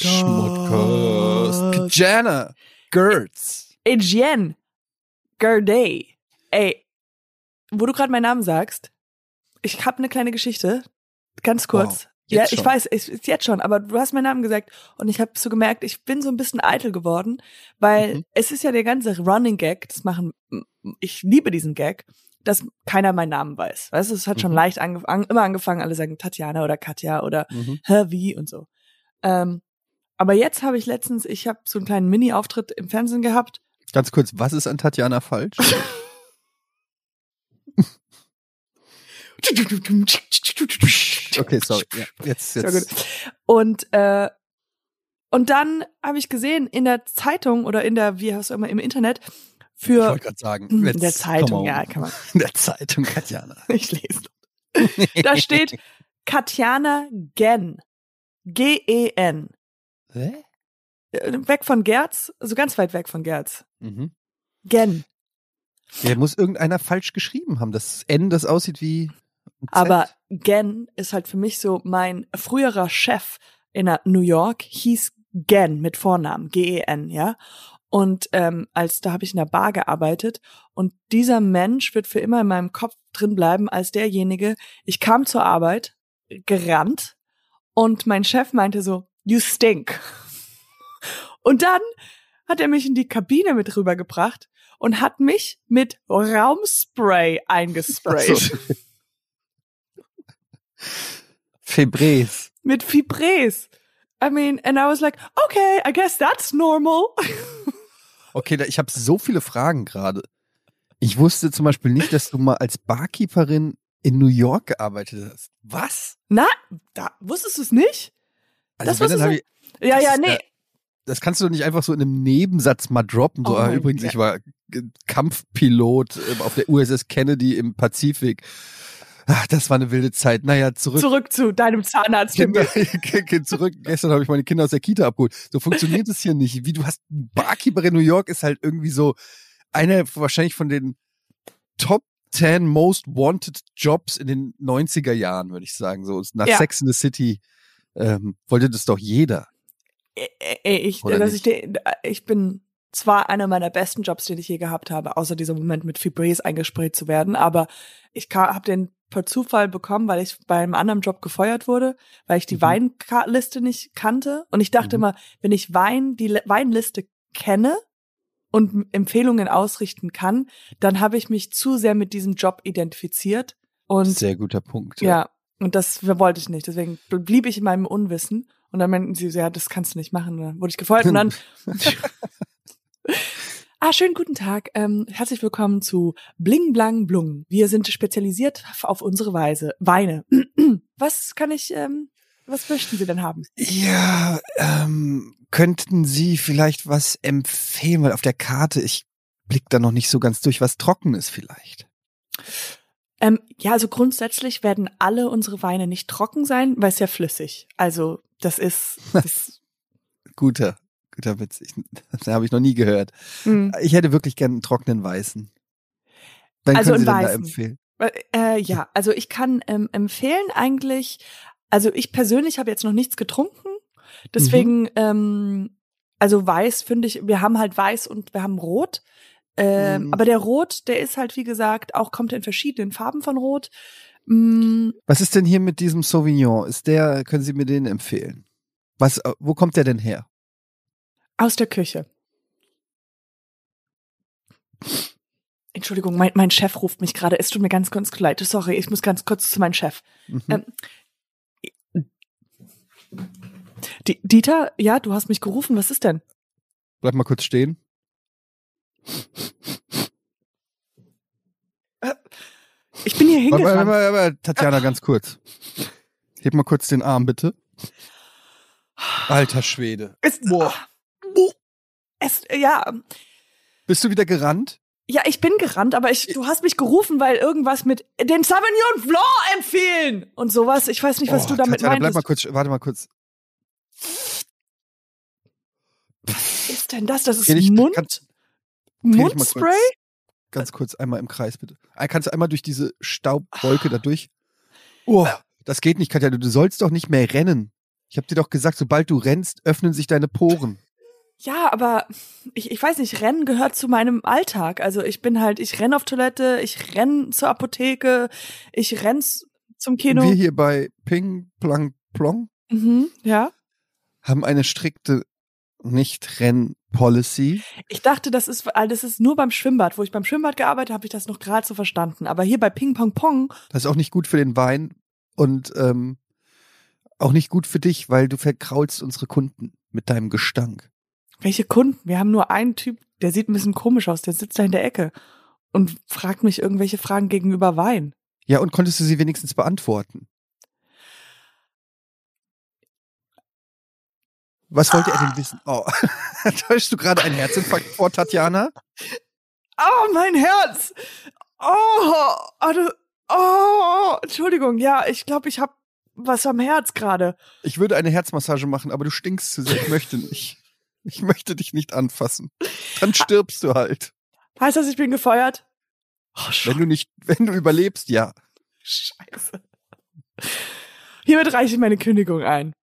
Schmodcast. Jana. Gertz. Etienne. Gerday. Ey, wo du gerade meinen Namen sagst, ich habe eine kleine Geschichte. Ganz kurz. Wow, ja, ich schon. weiß, es ist jetzt schon, aber du hast meinen Namen gesagt und ich habe so gemerkt, ich bin so ein bisschen eitel geworden, weil Mhm. es ist ja der ganze Running Gag, das machen, ich liebe diesen Gag, dass keiner meinen Namen weiß. Weißt du, es hat schon Mhm. leicht angefangen, immer angefangen, alle sagen Tatjana oder Katja oder Mhm. hä, wie und so. Ähm, aber jetzt habe ich letztens, ich habe so einen kleinen Mini-Auftritt im Fernsehen gehabt. Ganz kurz, was ist an Tatjana falsch? Okay, sorry. Ja, jetzt, jetzt. Und äh, und dann habe ich gesehen in der Zeitung oder in der, wie heißt immer, im Internet Ich für wollte gerade sagen. in jetzt, der Zeitung, ja, kann man. In der Zeitung, Tatjana. Ich lese. Da steht Katjana Gen. G-E-N. Hä? Äh, Weg von Gerz, also ganz weit weg von Gerz. Mhm. Gen. Der muss irgendeiner falsch geschrieben haben. Das N, das aussieht wie. Aber Gen ist halt für mich so, mein früherer Chef in New York hieß Gen mit Vornamen, G-E-N, ja. Und ähm, als da habe ich in der Bar gearbeitet und dieser Mensch wird für immer in meinem Kopf drin bleiben als derjenige. Ich kam zur Arbeit, gerannt und mein Chef meinte so, you stink. Und dann hat er mich in die Kabine mit rübergebracht und hat mich mit Raumspray eingesprayt. Ach so. Febres. mit Fibres. I mean, and I was like, okay, I guess that's normal. Okay, da, ich habe so viele Fragen gerade. Ich wusste zum Beispiel nicht, dass du mal als Barkeeperin in New York gearbeitet hast. Was? Na, da wusstest du es nicht? Das wenn, dann wusstest hab du- ich, Ja, ja, nee. ja- das kannst du doch nicht einfach so in einem Nebensatz mal droppen. So, Oh ah, übrigens, Gott. ich war Kampfpilot äh, auf der USS Kennedy im Pazifik. Ach, das war eine wilde Zeit. Naja, zurück. Zurück zu deinem Zahnarzt. Kinder, zurück. Gestern habe ich meine Kinder aus der Kita abgeholt. So funktioniert es hier nicht. Wie du hast Barkeeper in New York ist halt irgendwie so einer wahrscheinlich von den Top 10 Most Wanted Jobs in den 90er Jahren, würde ich sagen. So nach Ja. Sex in the City ähm, wollte das doch jeder. Ich, dass ich, ich bin zwar einer meiner besten Jobs, den ich je gehabt habe, außer dieser Moment mit Fibres eingesprayt zu werden, aber ich habe den per Zufall bekommen, weil ich bei einem anderen Job gefeuert wurde, weil ich die Mhm. Weinliste nicht kannte und ich dachte Mhm. immer, wenn ich Wein die Le- Weinliste kenne und Empfehlungen ausrichten kann, dann habe ich mich zu sehr mit diesem Job identifiziert und Sehr guter Punkt. ja, und das wollte ich nicht. Deswegen blieb ich in meinem Unwissen. Und dann meinten sie, so, ja, das kannst du nicht machen. Und dann wurde ich gefeuert und dann. ah, schönen guten Tag. Ähm, herzlich willkommen zu Bling Blang Blung. Wir sind spezialisiert auf unsere Weise. Weine. was kann ich, ähm, was möchten Sie denn haben? Ja, ähm, könnten Sie vielleicht was empfehlen, weil auf der Karte, ich blick da noch nicht so ganz durch, was trocken ist vielleicht. Ähm, ja, also grundsätzlich werden alle unsere Weine nicht trocken sein, weil es ja flüssig. Also das ist, das, Guter, guter Witz. Ich, das habe ich noch nie gehört. mh. Ich hätte wirklich gern einen trockenen Weißen. Dann Also können Sie einen dann da empfehlen. Äh, ja, also ich kann ähm, empfehlen eigentlich, also ich persönlich habe jetzt noch nichts getrunken, deswegen, Mhm. ähm, also weiß finde ich, wir haben halt weiß und wir haben rot, ähm, Mhm. aber der rot, der ist halt wie gesagt auch kommt in verschiedenen Farben von rot. Mm, Was ist denn hier mit diesem Sauvignon? Ist der, können Sie mir den empfehlen? Was, äh, wo kommt der denn her? aus der Küche. Entschuldigung, mein, mein Chef ruft mich gerade. Es tut mir ganz kurz leid. Sorry, ich muss ganz kurz zu meinem Chef. Mhm. Ähm, Die, Dieter, ja, du hast mich gerufen. Was ist denn? Bleib mal kurz stehen. Ich bin hier Warte, warte, hingerannt. warte, warte, Tatjana, ganz kurz. Heb mal kurz den Arm, bitte. Alter Schwede. Es, Boah. es, ja, Bist du wieder gerannt? ja, ich bin gerannt, aber ich, du hast mich gerufen, weil irgendwas mit den Sauvignon Blanc empfehlen und sowas. Ich weiß nicht, was Oh, du damit Tatjana, bleib meintest. mal kurz, warte mal kurz. Was ist denn das? Das ist Mund, kannst- Mundspray? kurz- Ganz kurz einmal im Kreis, bitte. Ah, Kannst du einmal durch diese Staubwolke da durch? Oh, das geht nicht, Katja. Du, sollst doch nicht mehr rennen. Ich habe dir doch gesagt, sobald du rennst, öffnen sich deine Poren. Ja, aber ich, ich weiß nicht, Rennen gehört zu meinem Alltag. Also ich bin halt, ich renn auf Toilette, ich renn zur Apotheke, ich renn zum Kino. Wir hier bei Ping Plang Plong Mhm, ja. haben eine strikte Nicht-Renn-Policy. Ich dachte, das ist, das ist nur beim Schwimmbad. Wo ich beim Schwimmbad gearbeitet habe, ich das noch gerade so verstanden. Aber hier bei Ping Pong Pong, Das ist auch nicht gut für den Wein und ähm, auch nicht gut für dich, weil du verkraulst unsere Kunden mit deinem Gestank. welche Kunden? Wir haben nur einen Typ, der sieht ein bisschen komisch aus, der sitzt da in der Ecke und fragt mich irgendwelche Fragen gegenüber Wein. Ja, und konntest du sie wenigstens beantworten? Was wollte er denn wissen? Oh, täuschst du gerade einen Herzinfarkt vor, Tatjana? Oh, mein Herz! Oh, oh, du- oh Entschuldigung, ja, ich glaube, ich habe was am Herz gerade. Ich würde eine Herzmassage machen, aber du stinkst zu sehr. Ich möchte nicht. Ich möchte dich nicht anfassen. Dann stirbst du halt. Heißt das, ich bin gefeuert? Oh, Wenn du nicht, wenn du überlebst, ja. Scheiße. Hiermit reiche ich meine Kündigung ein.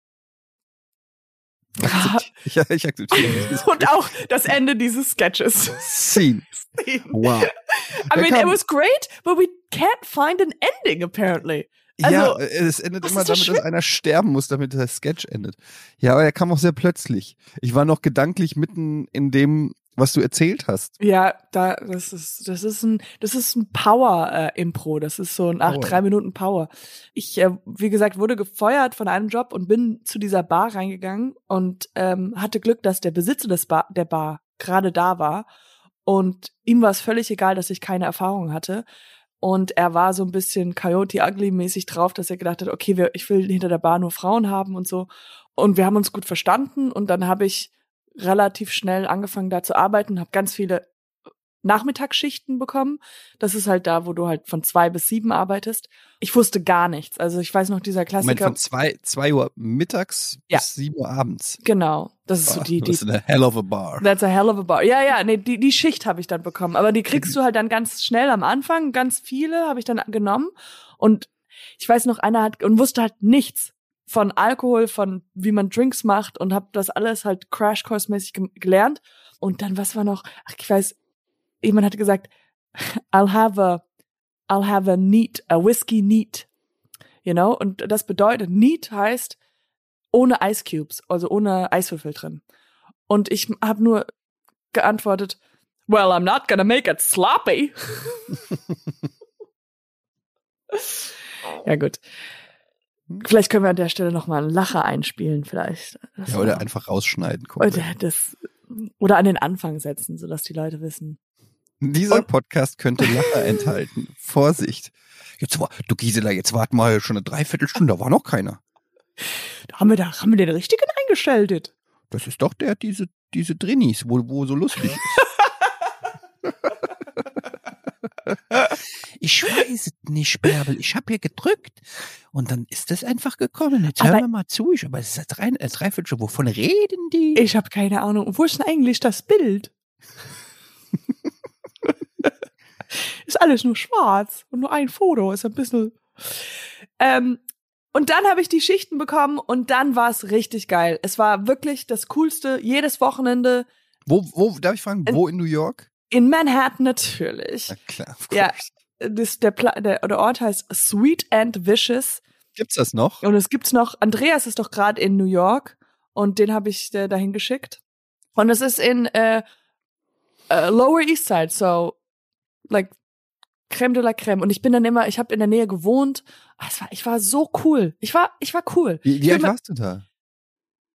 Akzepti- Ja, ich akzeptiere. Und auch das Ende dieses Sketches. Scene. I Wow. Wer mean, it was great, but we can't find an ending apparently. ja, Also, es endet immer damit, dass einer sterben muss, damit der Sketch endet. Ja, aber er kam auch sehr plötzlich. Ich war noch gedanklich mitten in dem, was du erzählt hast. Ja, da das ist das ist ein das ist ein Power äh, Impro, das ist so ein acht drei Minuten Power. Ich äh, wie gesagt wurde gefeuert von einem Job und bin zu dieser Bar reingegangen und ähm, hatte Glück, dass der Besitzer des Bar der Bar gerade da war und ihm war es völlig egal, dass ich keine Erfahrung hatte. Und er war so ein bisschen Coyote Ugly mäßig drauf, dass er gedacht hat, okay, wir, ich will hinter der Bar nur Frauen haben und so. Und wir haben uns gut verstanden und dann habe ich relativ schnell angefangen da zu arbeiten, habe ganz viele Nachmittagsschichten bekommen. Das ist halt da, wo du halt von zwei bis sieben arbeitest. Ich wusste gar nichts. Also ich weiß noch dieser Moment, Klassiker. von zwei, zwei Uhr mittags Ja. bis sieben Uhr abends. genau, das ist so Ah, die, das die ist eine hell of a bar. That's a hell of a bar. Ja, ja, nee, die, die Schicht habe ich dann bekommen. Aber die kriegst du halt dann ganz schnell am Anfang. Ganz viele habe ich dann genommen. Und ich weiß noch, einer hat und wusste halt nichts von Alkohol, von wie man Drinks macht und habe das alles halt Crashcourse-mäßig ge gelernt. Und dann, was war noch? Ach, ich weiß, jemand hatte gesagt, I'll have a, I'll have a neat, a whiskey neat. You know? Und das bedeutet, neat heißt ohne Ice Cubes, also ohne Eiswürfel drin. Und ich habe nur geantwortet, well, I'm not gonna make it sloppy. ja, gut. Vielleicht können wir an der Stelle noch mal einen Lacher einspielen, vielleicht. Das Ja, oder einfach rausschneiden. Oder, das, oder an den Anfang setzen, sodass die Leute wissen. Dieser Und- Podcast könnte Lacher enthalten. Vorsicht. Jetzt war, du Gisela, jetzt warten wir schon eine Dreiviertelstunde, da war noch keiner. Da haben wir da haben wir den richtigen eingestellt. Das ist doch der, diese, diese Drinnies, wo, wo so lustig ist. Ich weiß es nicht, Bärbel. Ich habe hier gedrückt und dann ist das einfach gekommen. Jetzt hören wir mal zu. Ich, aber es ist drei, äh, Dreiviertelstunde. Wovon reden die? Ich habe keine Ahnung. Wo ist denn eigentlich das Bild? ist alles nur schwarz und nur ein Foto ist ein bisschen. Ähm, und dann habe ich die Schichten bekommen und dann war es richtig geil. Es war wirklich das Coolste. Jedes Wochenende Wo, wo, darf ich fragen, wo in New York? In Manhattan natürlich. Na klar, of Ja. Das, der, Pla der, der Ort heißt Sweet and Vicious. Gibt's das noch? Und es gibt's noch, Andreas ist doch gerade in New York und den habe ich äh, dahin geschickt. Und es ist in äh, äh, Lower East Side, so like Creme de la Creme. Und ich bin dann immer, ich habe in der Nähe gewohnt. Es war, ich war so cool. Ich war, ich war cool. Wie, wie alt warst du da?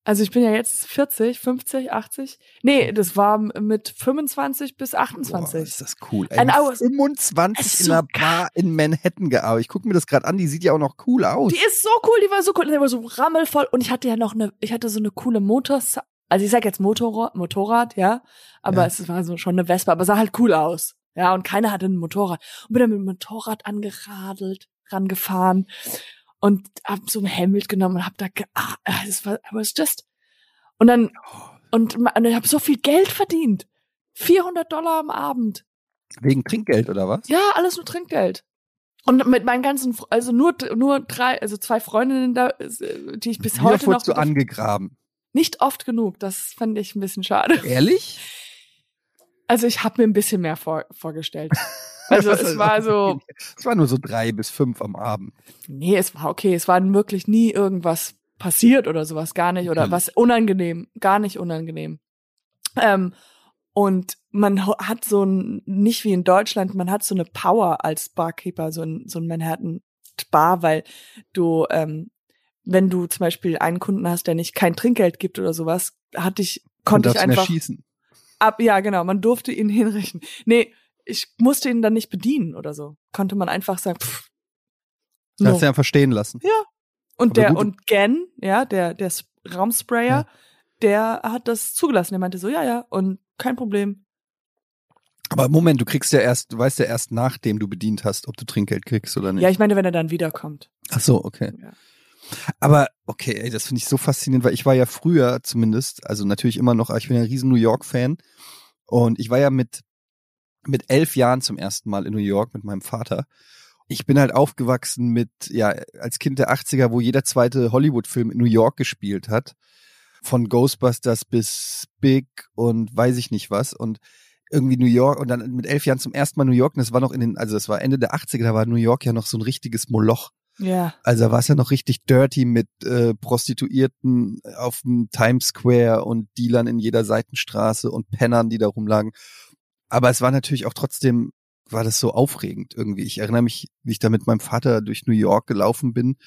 Also ich bin ja jetzt 40, 50, 80. Nee, das war mit 25 bis Boah, 28. ist das cool. Ey, And mit I was- 25 Es ist in so einer Bar in Manhattan gearbeitet. Ich gucke mir das gerade an, die sieht ja auch noch cool aus. Die ist so cool, die war so cool, die war so rammelvoll und ich hatte ja noch eine, ich hatte so eine coole Motors, also ich sag jetzt Motorrad, Motorrad, ja, aber Ja. es war so schon eine Vespa, aber sah halt cool aus, ja, und keiner hatte ein Motorrad und bin dann mit dem Motorrad angeradelt, rangefahren und hab so ein Helmut genommen und hab da, ge ah, es war, it was just und dann und, und ich habe so viel Geld verdient, 400 Dollar am Abend, Wegen Trinkgeld oder was? ja, alles nur Trinkgeld Und mit meinen ganzen, also nur, nur drei, also zwei Freundinnen da, die ich bis Wieder heute noch du angegraben. nicht oft genug. Das fand ich ein bisschen schade. Ehrlich? Also ich habe mir ein bisschen mehr vor, vorgestellt. Also es war so. Es war nur so drei bis fünf am Abend. nee, es war okay. Es war wirklich nie irgendwas passiert oder sowas, gar nicht. Oder was unangenehm, gar nicht unangenehm. Ähm, und man hat so ein, nicht wie in Deutschland, man hat so eine Power als Barkeeper, so ein, so ein Manhattan Bar, weil du, ähm, wenn du zum Beispiel einen Kunden hast, der nicht kein Trinkgeld gibt oder sowas, hatte ich, konnte ich einfach schießen. Ab, ja genau, man durfte ihn hinrichten. Nee, ich musste ihn dann nicht bedienen oder so. Konnte man einfach sagen, pff, Du no. hast ja einfach stehen lassen. Und Aber der gut. und Gen, ja, der der Raumsprayer, Ja. der hat das zugelassen. Der meinte so, ja, ja, und kein Problem. Aber Moment, du kriegst ja erst, du weißt ja erst, nachdem du bedient hast, ob du Trinkgeld kriegst oder nicht. Ja, ich meine, wenn er dann wiederkommt. Ach so, okay. Ja. Aber okay, ey, das finde ich so faszinierend, weil ich war ja früher zumindest, also natürlich immer noch, ich bin ja ein riesen New York-Fan und ich war ja mit mit elf Jahren zum ersten Mal in New York mit meinem Vater. Ich bin halt aufgewachsen mit, ja, als Kind der 80er, wo jeder zweite Hollywood-Film in New York gespielt hat. Von Ghostbusters bis Big und weiß ich nicht was. Und irgendwie New York und dann mit elf Jahren zum ersten Mal New York. Und das war noch in den, also das war Ende der 80er, da war New York ja noch so ein richtiges Moloch. Ja. Also da war es ja noch richtig dirty mit äh, Prostituierten auf dem Times Square und Dealern in jeder Seitenstraße und Pennern, die da rumlagen. Aber es war natürlich auch trotzdem, war das so aufregend irgendwie. Ich erinnere mich, wie ich da mit meinem Vater durch New York gelaufen bin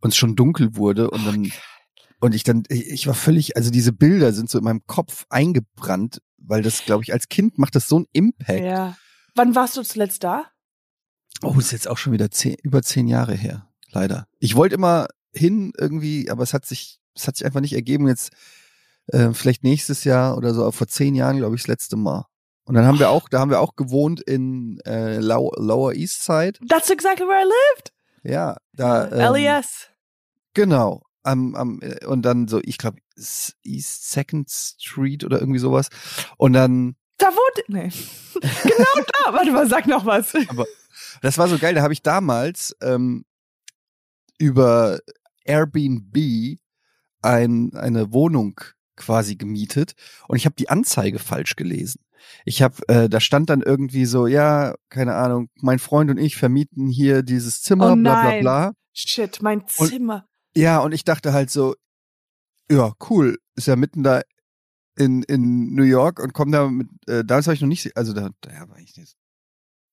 und es schon dunkel wurde und dann und ich dann, ich war völlig, also diese Bilder sind so in meinem Kopf eingebrannt, weil das, glaube ich, als Kind macht das so einen Impact. Ja. Wann warst du zuletzt da? Oh, ist jetzt auch schon wieder zehn, über zehn Jahre her, leider. Ich wollte immer hin irgendwie, aber es hat sich, es hat sich einfach nicht ergeben. Jetzt äh, vielleicht nächstes Jahr oder so, aber vor zehn Jahren, glaube ich, das letzte Mal. Und dann haben wir auch, da haben wir auch gewohnt in äh, Low, Lower East Side. That's exactly where I lived. Ja, da. Ähm, LES. Genau. Am, am, äh, und dann so, ich glaube, East Second Street oder irgendwie sowas. Und dann Da wohnt. Nee. genau da. Warte mal, sag noch was. Das war so geil, da habe ich damals ähm, über Airbnb ein, eine Wohnung quasi gemietet und ich habe die Anzeige falsch gelesen. Ich habe, äh, da stand dann irgendwie so, ja, keine Ahnung, mein Freund und ich vermieten hier dieses Zimmer, Oh bla bla bla. Shit, mein Und- Zimmer. Ja, und ich dachte halt so, ja, cool, ist ja mitten da in, in New York und komm da mit, äh, damals war ich noch nicht, also da, da war ich nicht,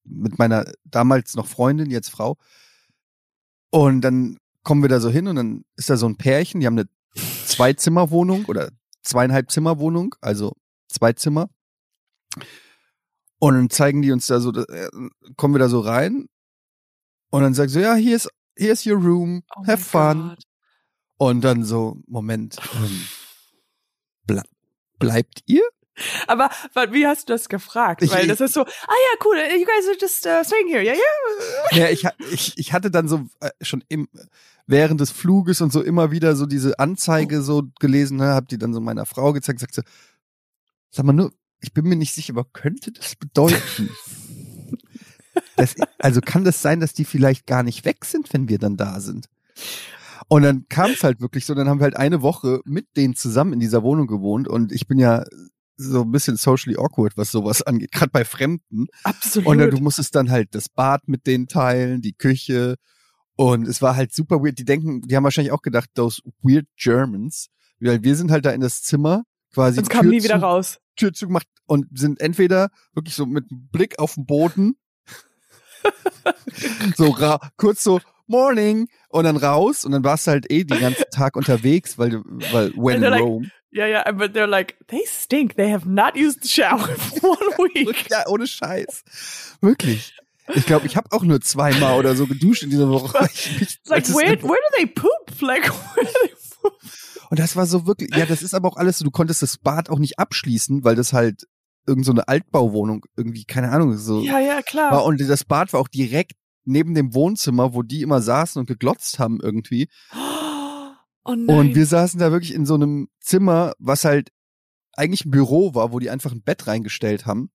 mit meiner damals noch Freundin, jetzt Frau. Und dann kommen wir da so hin und dann ist da so ein Pärchen, die haben eine Zwei-Zimmer-Wohnung oder zweieinhalb Zimmer-Wohnung, also zwei Zimmer. Und dann zeigen die uns da so, äh, kommen wir da so rein und dann sagen sie, ja, hier ist, hier ist your room, Oh have fun. Gott. Und dann so, Moment, ähm, ble bleibt ihr? Aber wie hast du das gefragt? Ich- Weil das ist so, ah ja, cool, you guys are just uh, staying here, ja, ja. Ja, ich, ich, ich hatte dann so äh, schon im, während des Fluges und so immer wieder so diese Anzeige so gelesen, ne, hab die dann so meiner Frau gezeigt, sagt so, sag mal nur, ich bin mir nicht sicher, aber könnte das bedeuten? das, also kann das sein, dass die vielleicht gar nicht weg sind, wenn wir dann da sind? Und dann kam es halt wirklich so, dann haben wir halt eine Woche mit denen zusammen in dieser Wohnung gewohnt und ich bin ja so ein bisschen socially awkward, was sowas angeht, gerade bei Fremden. Absolut. Und dann, du musstest dann halt das Bad mit denen teilen, die Küche. Und es war halt super weird. Die denken, die haben wahrscheinlich auch gedacht, those weird Germans. Weil wir sind halt da in das Zimmer quasi Sonst kam nie wieder zu, raus. Tür zugemacht und sind entweder wirklich so mit Blick auf den Boden, so ra kurz so Morning und dann raus und dann warst du halt eh den ganzen Tag unterwegs, weil du, weil when in like- Rome. Ja, ja, but they're like, they stink. They have not used the shower for one week. Ja, ohne Scheiß. Wirklich. Ich glaube, ich habe auch nur zweimal oder so geduscht in dieser Woche. It's like, where, where do they poop? Like, where do they poop? Und das war so wirklich, ja, das ist aber auch alles so, du konntest das Bad auch nicht abschließen, weil das halt irgend so eine Altbauwohnung irgendwie, keine Ahnung, so Ja, ja, klar. war. Und das Bad war auch direkt neben dem Wohnzimmer, wo die immer saßen und geglotzt haben irgendwie. Oh. Und wir saßen da wirklich in so einem Zimmer, was halt eigentlich ein Büro war, wo die einfach ein Bett reingestellt haben.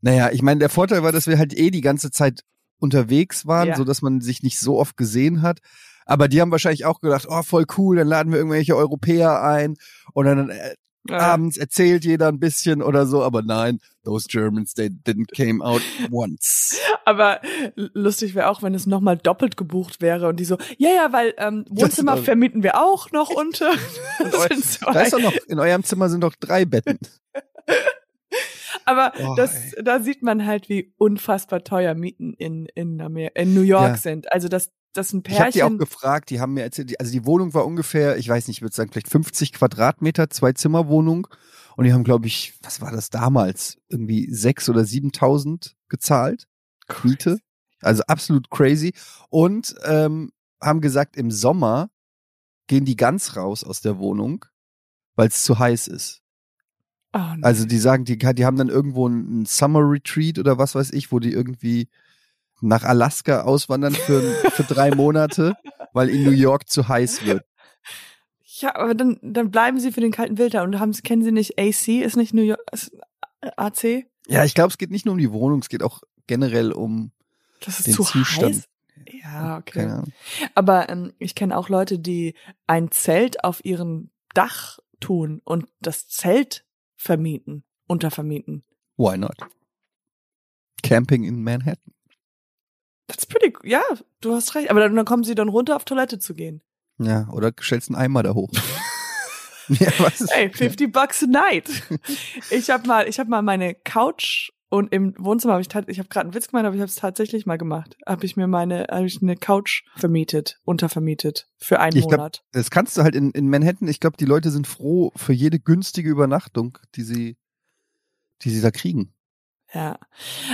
Naja, ich meine, der Vorteil war, dass wir halt eh die ganze Zeit unterwegs waren, Ja. so dass man sich nicht so oft gesehen hat. Aber die haben wahrscheinlich auch gedacht, oh, voll cool, dann laden wir irgendwelche Europäer ein und dann äh, Ja. abends erzählt jeder ein bisschen oder so. Aber nein, those Germans, they didn't came out once. Aber lustig wäre auch, wenn es nochmal doppelt gebucht wäre und die so, ja, ja, weil ähm, Wohnzimmer Das- vermieten wir auch noch unter. Da ist doch noch, in eurem Zimmer sind doch drei Betten. Aber Oh, das, ey. da sieht man halt, wie unfassbar teuer Mieten in, in, Amer in New York Ja. sind. Also das, das ein Ich habe die auch Pärchen. gefragt, die haben mir erzählt, also die Wohnung war ungefähr, ich weiß nicht, ich würde sagen, vielleicht 50 Quadratmeter, zwei Zimmerwohnung. Und die haben, glaube ich, was war das damals? Irgendwie sechs oder 7.000 gezahlt. Miete. Also absolut crazy. Und ähm, haben gesagt, im Sommer gehen die ganz raus aus der Wohnung, weil es zu heiß ist. Oh, nee. Also die sagen, die, die haben dann irgendwo einen Summer Retreat oder was weiß ich, wo die irgendwie nach Alaska auswandern für, für drei Monate, weil in New York zu heiß wird. ja, aber dann, dann bleiben sie für den kalten Winter und haben, kennen sie nicht AC? Ist nicht New York, ist AC? Ja, ich glaube, es geht nicht nur um die Wohnung, es geht auch generell um Das ist den zu Zustand. heiß. Ja, okay. Aber ähm, ich kenne auch Leute, die ein Zelt auf ihrem Dach tun und das Zelt vermieten, untervermieten. Why not? Camping in Manhattan. That's pretty, ja, du hast recht. Aber dann, dann kommen sie dann runter, auf Toilette zu gehen. Ja, oder stellst einen Eimer da hoch. ja, was ist, Ey, 50 bucks a night. Ich habe mal, ich habe mal meine Couch und im Wohnzimmer habe ich ich habe gerade einen Witz gemacht, aber ich habe es tatsächlich mal gemacht. Habe ich mir meine habe ich eine Couch vermietet, untervermietet für einen Ich glaub- Monat. Das kannst du halt in, in Manhattan, ich glaube, die Leute sind froh für jede günstige Übernachtung, die sie, die sie da kriegen. Ja.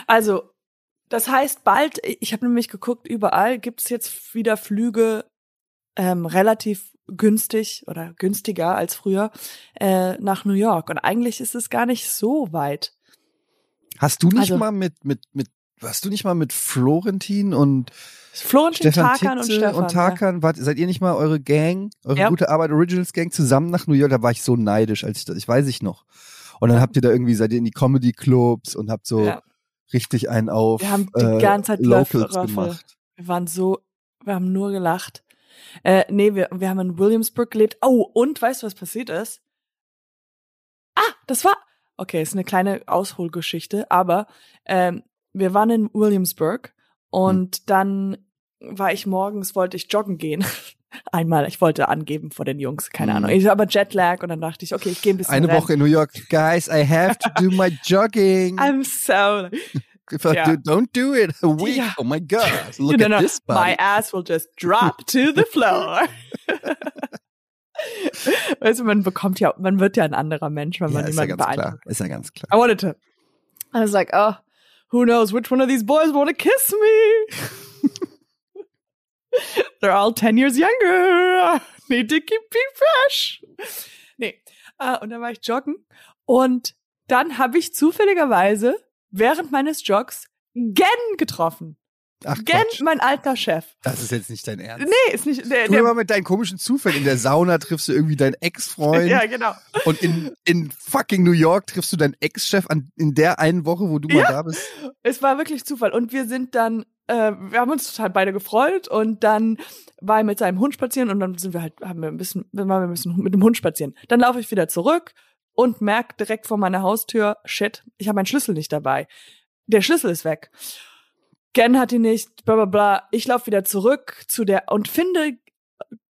Also, das heißt bald, ich habe nämlich geguckt, überall gibt's jetzt wieder Flüge ähm, relativ günstig oder günstiger als früher äh, nach New York. Und eigentlich ist es gar nicht so weit. Hast du nicht Also- mal mit, mit, mit, hast du nicht mal mit Florentin und Florentin, Stefan Tarkan und Titze Stefan. und Tarkan, wart, seid ihr nicht mal eure Gang, eure Ja. gute Arbeit Originals Gang zusammen nach New York? Da war ich so neidisch, als ich das, ich weiß ich noch. Und dann habt ihr da irgendwie, seid ihr in die Comedy Clubs und habt so Ja. Ja. richtig einen auf Wir haben die äh, ganze Zeit Locals Löffel- gemacht. Wir waren so, wir haben nur gelacht. Äh, nee, wir, wir haben in Williamsburg gelebt. Oh, und weißt du, was passiert ist? Ah, das war, okay, ist eine kleine Ausholgeschichte, aber ähm, wir waren in Williamsburg und Hm. dann war ich morgens, wollte ich joggen gehen. Einmal, ich wollte angeben vor den Jungs, keine Hm. Ahnung. Ich aber Jetlag und dann dachte ich, okay, ich gehe ein bisschen Eine rennen. Woche in New York. Guys, I have to do my jogging. I'm so If I ja. do, don't do it. A week. Ja. Oh my God. Look no, at no, this body. My ass will just drop to the floor. du, man bekommt ja, man wird ja ein anderer Mensch, wenn ja, man ist ja ganz klar. Ist ja ganz klar. I wanted to. I was like, oh, who knows which one of these boys want to kiss me? They're all 10 years younger. Need to keep being fresh. Nee. Ah, und dann war ich joggen und dann habe ich zufälligerweise während meines Jogs Gen getroffen. Ach Gen, Quatsch. mein alter Chef. Das ist jetzt nicht dein Ernst. Nee, ist nicht der, Du der immer mit deinen komischen Zufällen. In der Sauna triffst du irgendwie deinen Ex-Freund Ja, genau. und in, in fucking New York triffst du deinen Ex-Chef in der einen Woche, wo du mal Ja. da bist. Es war wirklich Zufall. Und wir sind dann, äh, wir haben uns total beide gefreut und dann war er mit seinem Hund spazieren und dann sind wir halt, haben wir ein bisschen, waren wir ein bisschen mit dem Hund spazieren. Dann laufe ich wieder zurück und merke direkt vor meiner Haustür, shit, ich habe meinen Schlüssel nicht dabei. Der Schlüssel ist weg. Gen hat ihn nicht, bla bla bla. Ich laufe wieder zurück zu der und finde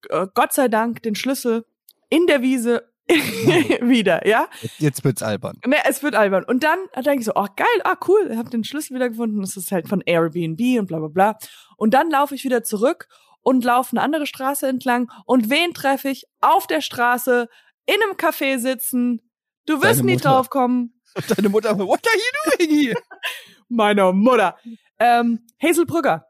äh, Gott sei Dank den Schlüssel in der Wiese wieder, ja? Jetzt, wird's albern. Ne, es wird albern. Und dann denke ich so, oh geil, ah cool, ich habe den Schlüssel wiedergefunden. Das ist halt von Airbnb und bla bla bla. Und dann laufe ich wieder zurück und laufe eine andere Straße entlang. Und wen treffe ich auf der Straße in einem Café sitzen? Du wirst Deine nie Mutter. drauf kommen. Und deine Mutter, what are you doing here? Meiner Mutter. Ähm, Hazel Brügger.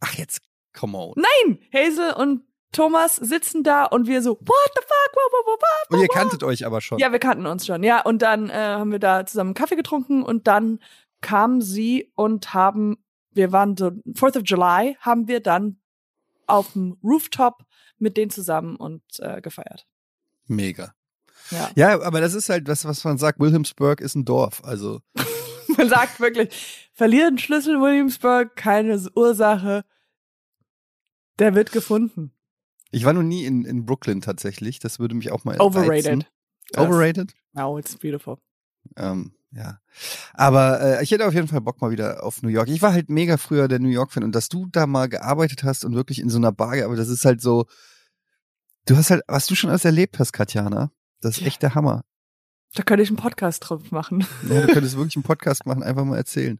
Ach, jetzt, come on. Nein, Hazel und Thomas sitzen da und wir so, what the fuck, what, what, what, what? Und ihr kanntet euch aber schon. Ja, wir kannten uns schon, ja. Und dann äh, haben wir da zusammen Kaffee getrunken und dann kamen sie und haben, wir waren so, 4th of July, haben wir dann auf dem Rooftop mit denen zusammen und äh, gefeiert. Mega. Ja. Ja, aber das ist halt das, was man sagt. Wilhelmsburg ist ein Dorf. Also Man sagt wirklich, verlieren Schlüssel Williamsburg, keine Ursache. Der wird gefunden. Ich war noch nie in, in Brooklyn tatsächlich. Das würde mich auch mal Overrated. reizen. Overrated? No, it's beautiful. Ähm, ja. Aber äh, ich hätte auf jeden Fall Bock mal wieder auf New York. Ich war halt mega früher der New York-Fan und dass du da mal gearbeitet hast und wirklich in so einer Bar aber das ist halt so, du hast halt, was du schon alles erlebt hast, Katjana, das ist Ja. echt der Hammer. Da könnte ich einen Podcast drauf machen. Ja, du könntest wirklich einen Podcast machen, einfach mal erzählen.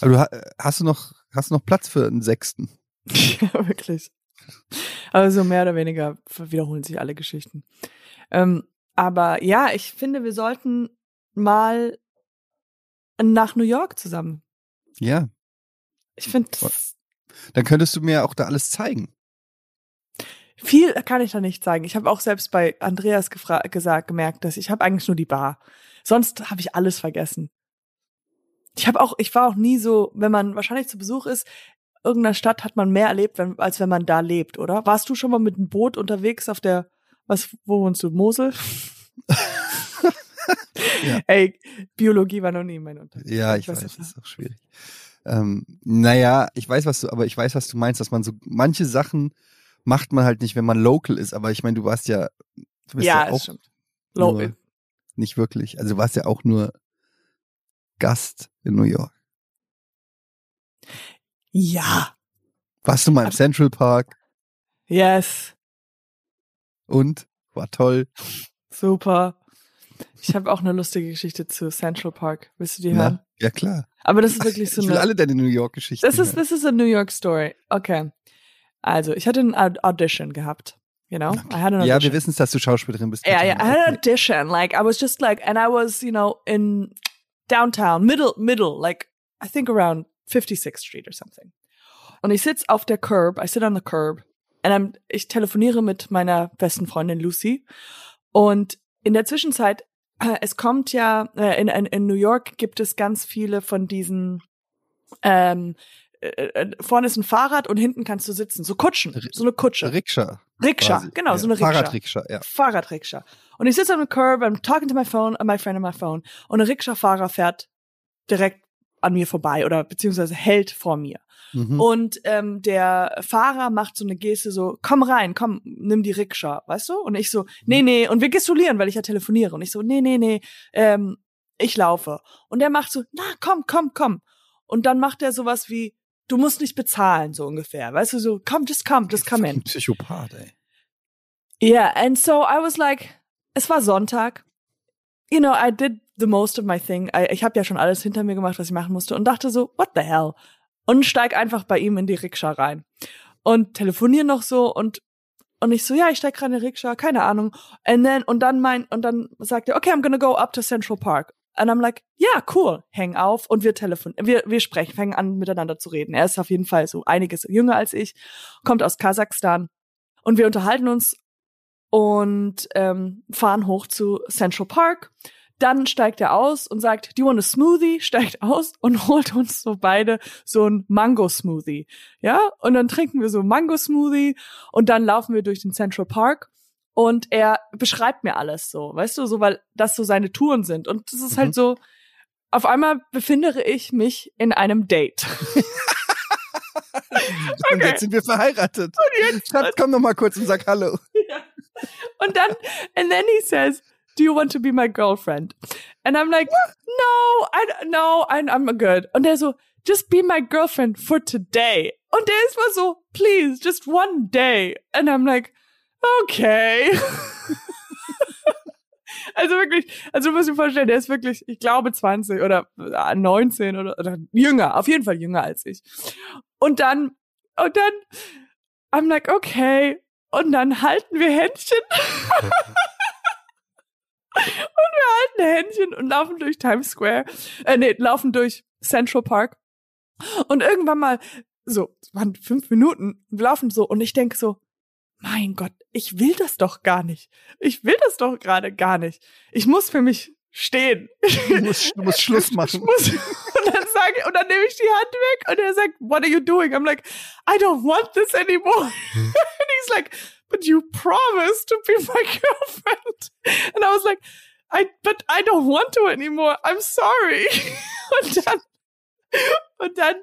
Aber du ha- hast du noch, hast du noch Platz für einen sechsten? ja, wirklich. Aber so mehr oder weniger wiederholen sich alle Geschichten. Ähm, aber ja, ich finde, wir sollten mal nach New York zusammen. Ja. Ich finde, Dann könntest du mir auch da alles zeigen. Viel kann ich da nicht zeigen. Ich habe auch selbst bei Andreas gesagt, gemerkt, dass ich habe eigentlich nur die Bar. Sonst habe ich alles vergessen. Ich habe auch, ich war auch nie so, wenn man wahrscheinlich zu Besuch ist, irgendeiner Stadt hat man mehr erlebt, wenn, als wenn man da lebt, oder? Warst du schon mal mit einem Boot unterwegs auf der, was, wo wohnst du? Mosel? Ja. Ey, Biologie war noch nie mein Unterricht. Ja, ich weiß weiß, das ist auch schwierig. Ähm, naja, ich weiß, was du, aber ich weiß, was du meinst, dass man so manche Sachen macht man halt nicht, wenn man local ist. Aber ich meine, du warst ja, du bist ja, Ja, auch nur, nicht wirklich. Also du warst ja auch nur Gast in New York. ja, Warst du mal im Central Park yes, und war toll. super. Ich habe auch eine lustige Geschichte zu Central Park. Willst du die hören? Na, ja klar. Aber das ist wirklich so ich will eine. alle deine New York Geschichten. Das ist hören. this is a New York story. Okay. Also, ich hatte ein Aud- Audition gehabt. You know, I had an ja, audition. wir wissen es, dass du Schauspielerin bist. Yeah, yeah. I had an audition. Like I was just like, and I was, you know, in downtown, middle, middle, like I think around 56th Street or something. Und ich sitz auf der Curb. I sit on the curb, and I'm, ich telefoniere mit meiner besten Freundin Lucy. Und in der Zwischenzeit, äh, es kommt ja äh, in, in, in New York gibt es ganz viele von diesen. Ähm, äh, äh, vorne ist ein Fahrrad und hinten kannst du sitzen. So Kutschen, so eine Kutsche. Rikscha. Rikscha, quasi. genau, ja. so eine Rikscha. Fahrradrikscha, ja. Fahrradrikscha. Und ich sitze the curb, I'm talking to my phone, my friend on my phone. Und ein Rikscha-Fahrer fährt direkt an mir vorbei oder beziehungsweise hält vor mir. Mhm. Und ähm, der Fahrer macht so eine Geste so, komm rein, komm, nimm die Rikscha, weißt du? Und ich so, nee, nee, und wir gestulieren, weil ich ja telefoniere. Und ich so, nee, nee, nee, ähm, ich laufe. Und der macht so, na, komm, komm, komm. Und dann macht er sowas wie, du musst nicht bezahlen, so ungefähr. Weißt du, so, komm, just come, just come in. Psychopath, ey. Yeah, and so I was like, es war Sonntag. You know, I did the most of my thing. I, ich habe ja schon alles hinter mir gemacht, was ich machen musste und dachte so, what the hell? Und steig einfach bei ihm in die Rikscha rein. Und telefonier noch so und und ich so, ja, ich steig rein in die Rikscha, keine Ahnung. And then, und dann mein, und dann sagt er, okay, I'm gonna go up to Central Park. And I'm like, ja, cool, häng auf und wir telefon, wir, wir sprechen, fangen an miteinander zu reden. Er ist auf jeden Fall so einiges jünger als ich, kommt aus Kasachstan und wir unterhalten uns und ähm, fahren hoch zu Central Park. Dann steigt er aus und sagt, do you want a smoothie? Steigt aus und holt uns so beide so ein Mango-Smoothie. Ja, und dann trinken wir so Mango-Smoothie und dann laufen wir durch den Central Park und er beschreibt mir alles so, weißt du, so, weil das so seine Touren sind. Und das ist Mhm. halt so, auf einmal befinde ich mich in einem Date. Und jetzt sind wir verheiratet. Und jetzt Schatz, komm noch mal kurz und sag Hallo. Und dann, and then he says, do you want to be my girlfriend? And I'm like, no, I, no, I'm, I'm good. Und er so, just be my girlfriend for today. Und der ist mal so, please, just one day. And I'm like, okay. also wirklich, also du musst dir vorstellen, der ist wirklich, ich glaube 20 oder äh, 19 oder, oder jünger, auf jeden Fall jünger als ich. Und dann, und dann, I'm like, okay. Und dann halten wir Händchen. und wir halten Händchen und laufen durch Times Square. Äh, nee, laufen durch Central Park. Und irgendwann mal, so, waren fünf Minuten, wir laufen so und ich denke so, mein Gott, ich will das doch gar nicht. Ich will das doch gerade gar nicht. Ich muss für mich stehen. Du musst, du musst Schluss machen. muss, und dann sage und dann nehme ich die Hand weg und er sagt, what are you doing? I'm like, I don't want this anymore. and he's like, but you promised to be my girlfriend. And I was like, I, but I don't want to anymore. I'm sorry. Und dann, und dann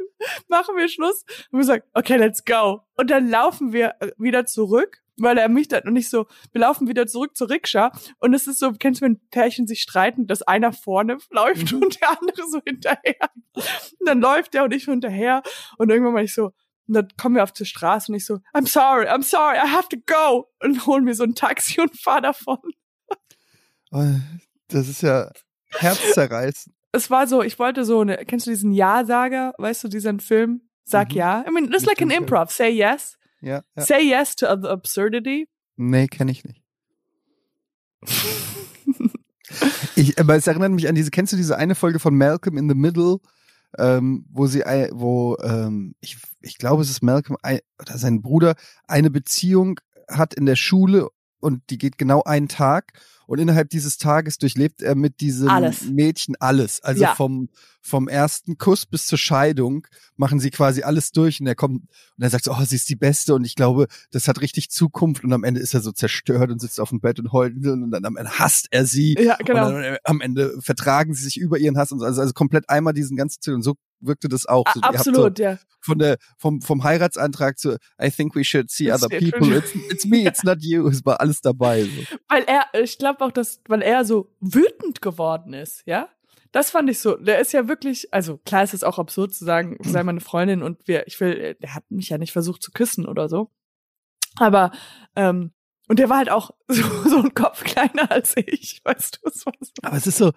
machen wir Schluss und wir sagen, okay, let's go. Und dann laufen wir äh, wieder zurück, weil er mich dann und nicht so, wir laufen wieder zurück zur Rikscha und es ist so, kennst du, wenn Pärchen sich streiten, dass einer vorne läuft Mhm. und der andere so hinterher. Und dann läuft der und ich hinterher und irgendwann mal ich so, und dann kommen wir auf die Straße und ich so, I'm sorry, I'm sorry, I have to go. Und holen mir so ein Taxi und fahr davon. Oh, Das ist ja herzzerreißend. Es war so, ich wollte so eine, kennst du diesen Ja-Sager, weißt du, diesen Film? Sag Mhm. ja. I mean, it's like an improv. Say yes. Ja, ja. Say yes to absurdity. Nee, kenne ich nicht. Ich, aber es erinnert mich an diese, kennst du diese eine Folge von Malcolm in the Middle, ähm, wo sie, wo, ähm, ich, ich glaube, es ist Malcolm oder sein Bruder eine Beziehung hat in der Schule und die geht genau einen Tag und innerhalb dieses Tages durchlebt er mit diesem Alles. Mädchen alles. Also Ja. vom, vom ersten Kuss bis zur Scheidung machen sie quasi alles durch und er kommt und er sagt so, oh, sie ist die Beste und ich glaube, das hat richtig Zukunft und am Ende ist er so zerstört und sitzt auf dem Bett und heult und dann am Ende hasst er sie Ja, genau. und dann äh, am Ende vertragen sie sich über ihren Hass und so. Also, also komplett einmal diesen ganzen Zyklus. Und so wirkte das auch. So, Absolut, ja. So von der, vom, vom Heiratsantrag zu I think we should see other the people. It's, it's me, it's not you. Es war alles dabei. So. Weil er, ich glaube auch, dass, weil er so wütend geworden ist, ja. Das fand ich so. Der ist ja wirklich, also klar ist es auch absurd zu sagen, sei meine Freundin und wir, ich will, der hat mich ja nicht versucht zu küssen oder so. Aber, ähm, und der war halt auch so, so ein Kopf kleiner als ich, weißt du, so. Aber es ist so,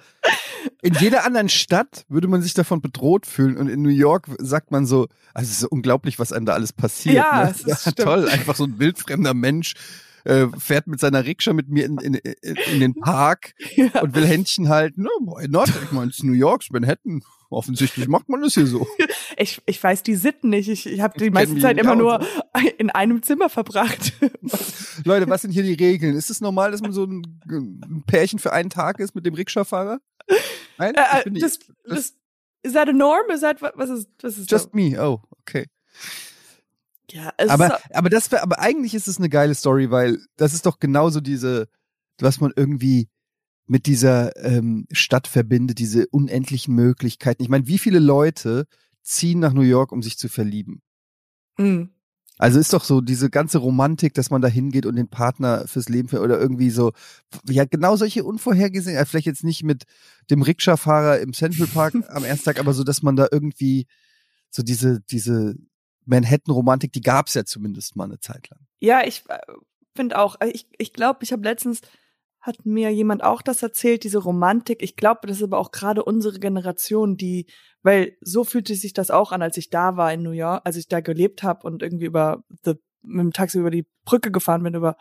in jeder anderen Stadt würde man sich davon bedroht fühlen und in New York sagt man so, also es ist unglaublich, was einem da alles passiert. Ja, ne? es ist- stimmt. toll, einfach so ein wildfremder Mensch äh, fährt mit seiner Rikscha mit mir in, in, in, den Park Ja. und will Händchen halten. No, why not? Ich meine, es ist New York, es ist Manhattan. Offensichtlich macht man das hier so. Ich, ich weiß die Sitten nicht. Ich, ich habe die meiste Zeit immer nur in einem Zimmer verbracht. Leute, was sind hier die Regeln? Ist es normal, dass man so ein, ein Pärchen für einen Tag ist mit dem Rikscha-Fahrer? Nein? Äh, äh, nicht- das, das, ist that a norm? Ist that, was ist, was ist Just me, oh, okay. Ja, es Aber, ist, aber das aber eigentlich ist es eine geile Story, weil das ist doch genauso diese, was man irgendwie mit dieser ähm, Stadt verbindet, diese unendlichen Möglichkeiten. Ich meine, wie viele Leute ziehen nach New York, um sich zu verlieben? mh. Also ist doch so diese ganze Romantik, dass man da hingeht und den Partner fürs Leben oder irgendwie so, ja, genau solche unvorhergesehen, äh, vielleicht jetzt nicht mit dem Rikscha-Fahrer im Central Park am ersten Tag, aber so, dass man da irgendwie so diese, diese Manhattan-Romantik, die gab's ja zumindest mal eine Zeit lang. Ja, ich finde auch, äh, ich ich, glaube, ich habe letztens, hat mir jemand auch das erzählt, diese Romantik. Ich glaube, das ist aber auch gerade unsere Generation, die, weil so fühlte sich das auch an, als ich da war in New York, als ich da gelebt habe und irgendwie über the, mit dem Taxi über die Brücke gefahren bin, über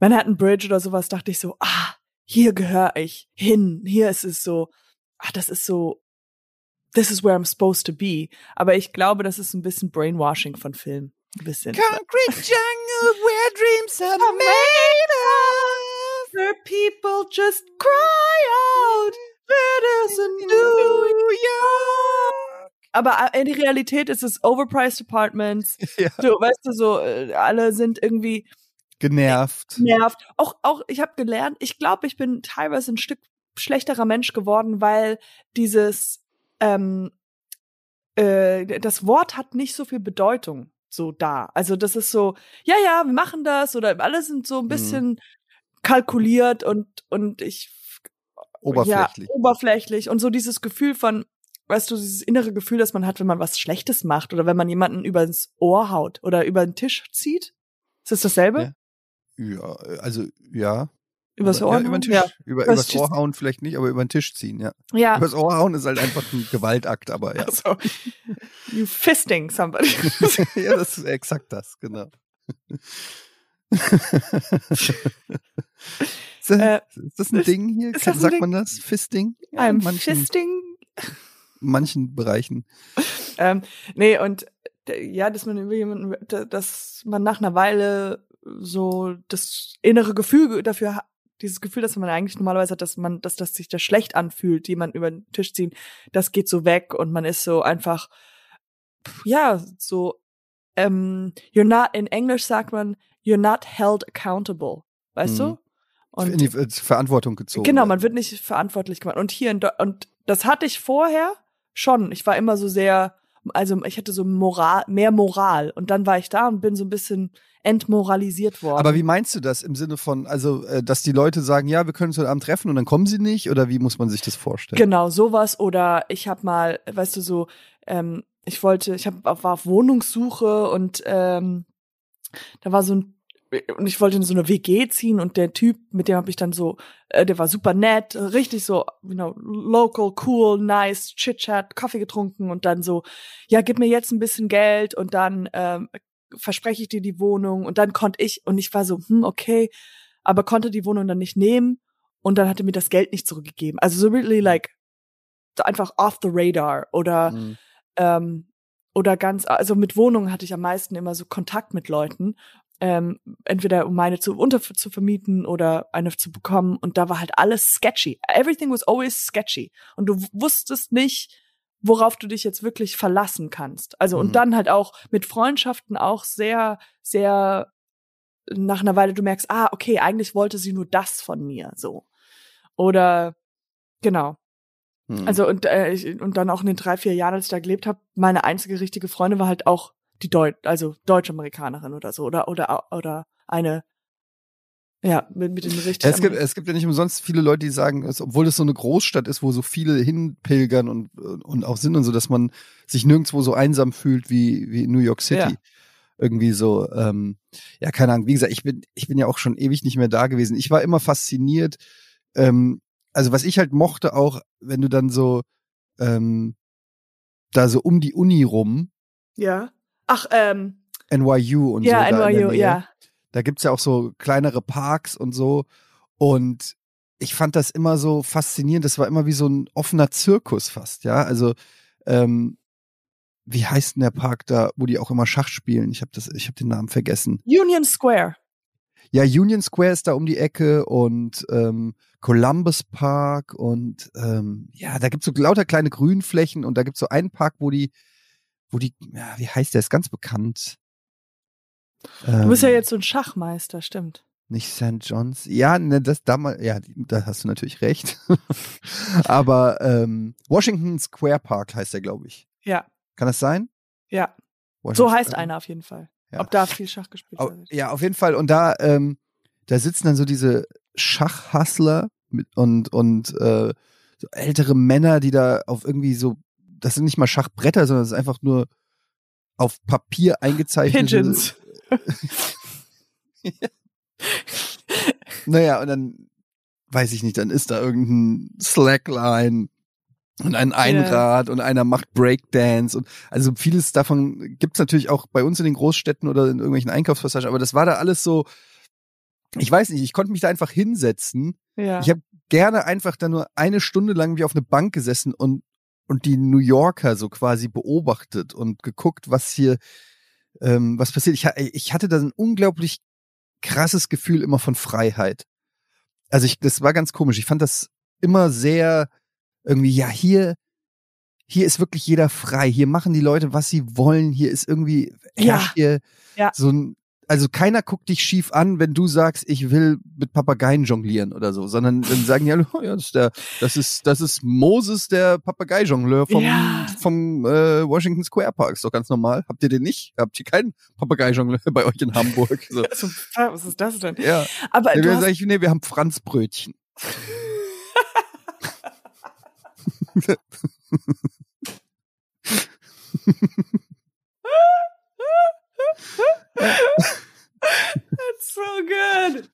Manhattan Bridge oder sowas, dachte ich so, ah, hier gehöre ich hin. Hier ist es so, ah, das ist so, this is where I'm supposed to be. Aber ich glaube, das ist ein bisschen Brainwashing von Filmen. Ein bisschen. Concrete jungle where dreams are made of. Where people just cry out, it is in New York. Aber äh, in der Realität ist es overpriced apartments. Ja. Du, weißt du, so, äh, alle sind irgendwie Genervt. nervt. Auch, auch, ich habe gelernt, ich glaube, ich bin teilweise ein Stück schlechterer Mensch geworden, weil dieses, ähm, äh, das Wort hat nicht so viel Bedeutung so da. Also das ist so, ja, ja, wir machen das oder alle sind so ein bisschen kalkuliert und, und ich Oberflächlich. ja, oberflächlich und so dieses Gefühl von, weißt du, dieses innere Gefühl, das man hat, wenn man was Schlechtes macht oder wenn man jemanden übers Ohr haut oder über den Tisch zieht. Ist das dasselbe? Ja. Ja, also ja. Übers ja, Ohr? über den? Tisch. Ja. Über, Übers übers Ohr hauen vielleicht nicht, aber über den Tisch ziehen, ja. ja. Übers Ohr hauen ist halt einfach ein Gewaltakt, aber ja. Also, you fisting somebody. ja, das ist exakt das, genau. ist, das, Äh, ist das ein ist- Ding hier? ein Sagt Ding? man das? Fisting? Ja, I'm in manchen, fisting. manchen Bereichen. Ähm, nee, und ja, dass man über jemanden, dass man nach einer Weile so das innere Gefühl dafür hat, dieses Gefühl, das man eigentlich normalerweise hat, dass man, dass das sich da schlecht anfühlt, jemand über den Tisch ziehen, das geht so weg und man ist so einfach, ja, so, ähm, you're not, in Englisch sagt man, you're not held accountable, weißt Mhm. du? in die äh, Verantwortung gezogen. Genau, man wird nicht verantwortlich gemacht. Und hier in Deu und Das hatte ich vorher schon. Ich war immer so sehr, also ich hatte so Moral, mehr Moral. Und dann war ich da und bin so ein bisschen entmoralisiert worden. Aber wie meinst du das im Sinne von, also, äh, dass die Leute sagen, ja, wir können uns heute Abend treffen und dann kommen sie nicht? Oder wie muss man sich das vorstellen? Genau, sowas. Oder ich habe mal, weißt du, so, ähm, ich wollte, ich hab, war auf Wohnungssuche und ähm, da war so ein und ich wollte in so eine WG ziehen und der Typ, mit dem habe ich dann so, äh, der war super nett, richtig so, you know, local, cool, nice, chit-chat, Kaffee getrunken und dann so, ja, gib mir jetzt ein bisschen Geld und dann ähm, verspreche ich dir die Wohnung und dann konnte ich und ich war so, hm, okay, aber konnte die Wohnung dann nicht nehmen und dann hat er mir das Geld nicht zurückgegeben. Also so really like einfach off the radar oder mhm. ähm, oder ganz, also mit Wohnungen hatte ich am meisten immer so Kontakt mit Leuten, ähm, entweder um meine zu unter zu vermieten oder eine zu bekommen und da war halt alles sketchy. Everything was always sketchy und du wusstest nicht, worauf du dich jetzt wirklich verlassen kannst. Also und mhm. dann halt auch mit Freundschaften auch sehr, sehr nach einer Weile du merkst, ah, okay, eigentlich wollte sie nur das von mir, so. Oder genau. Mhm. Also und äh, ich, und dann auch in den drei vier Jahren, als ich da gelebt habe, meine einzige richtige Freundin war halt auch die Deut also Deutsch-Amerikanerin oder so oder oder oder eine ja, mit, mit den richtigen. Es gibt, es gibt ja nicht umsonst viele Leute, die sagen, es, obwohl es so eine Großstadt ist, wo so viele hinpilgern und, und auch sind und so, dass man sich nirgendwo so einsam fühlt wie, wie in New York City. Ja. Irgendwie so, ähm, ja, keine Ahnung. Wie gesagt, ich bin, ich bin ja auch schon ewig nicht mehr da gewesen. Ich war immer fasziniert. Ähm, also was ich halt mochte auch, wenn du dann so ähm, da so um die Uni rum. Ja. Ach, ähm. NYU und ja, so. Ja, NYU, ja da gibt's ja auch so kleinere Parks und so. Und ich fand das immer so faszinierend. Das war immer wie so ein offener Zirkus fast, ja. Also, ähm, wie heißt denn der Park da, wo die auch immer Schach spielen? Ich habe das, ich habe den Namen vergessen. Union Square. Ja, Union Square ist da um die Ecke und ähm, Columbus Park und ähm, ja, da gibt's so lauter kleine Grünflächen und da gibt's so einen Park, wo die, wo die, ja, wie heißt der, ist ganz bekannt. Du bist ja ähm, jetzt so ein Schachmeister, stimmt. Nicht St. John's. Ja, ne, das damals, ja, da hast du natürlich recht. Aber ähm, Washington Square Park heißt der, glaube ich. Ja. Kann das sein? Ja. Washington so heißt Square. einer auf jeden Fall. Ja. Ob da viel Schach gespielt wird. Ja, auf jeden Fall. Und da, ähm, da sitzen dann so diese Schachhustler mit und und äh, so ältere Männer, die da auf irgendwie so, das sind nicht mal Schachbretter, sondern das ist einfach nur auf Papier eingezeichnete Pigeons. naja, und dann weiß ich nicht, dann ist da irgendein Slackline und ein Einrad yeah. und einer macht Breakdance und also vieles davon gibt's natürlich auch bei uns in den Großstädten oder in irgendwelchen Einkaufspassagen, aber das war da alles so, ich weiß nicht, ich konnte mich da einfach hinsetzen. Ja. Ich habe gerne einfach da nur eine Stunde lang wie auf eine Bank gesessen und und die New Yorker so quasi beobachtet und geguckt, was hier ähm, was passiert. Ich, ich hatte da ein unglaublich krasses Gefühl immer von Freiheit. Also ich, das war ganz komisch. Ich fand das immer sehr irgendwie, ja, hier, hier ist wirklich jeder frei. Hier machen die Leute, was sie wollen. Hier ist irgendwie, ja, hier ja. so ein, also keiner guckt dich schief an, wenn du sagst, ich will mit Papageien jonglieren oder so, sondern dann sagen die alle, oh ja, das ist der, das ist, das ist Moses, der Papagei-Jongleur vom, ja. vom äh, Washington Square Park. Ist doch ganz normal. Habt ihr den nicht? Habt ihr keinen Papagei-Jongleur bei euch in Hamburg? So. Was ist das denn? Ja. Aber nee, du hast... ich, nee, wir haben Franzbrötchen. That's so good.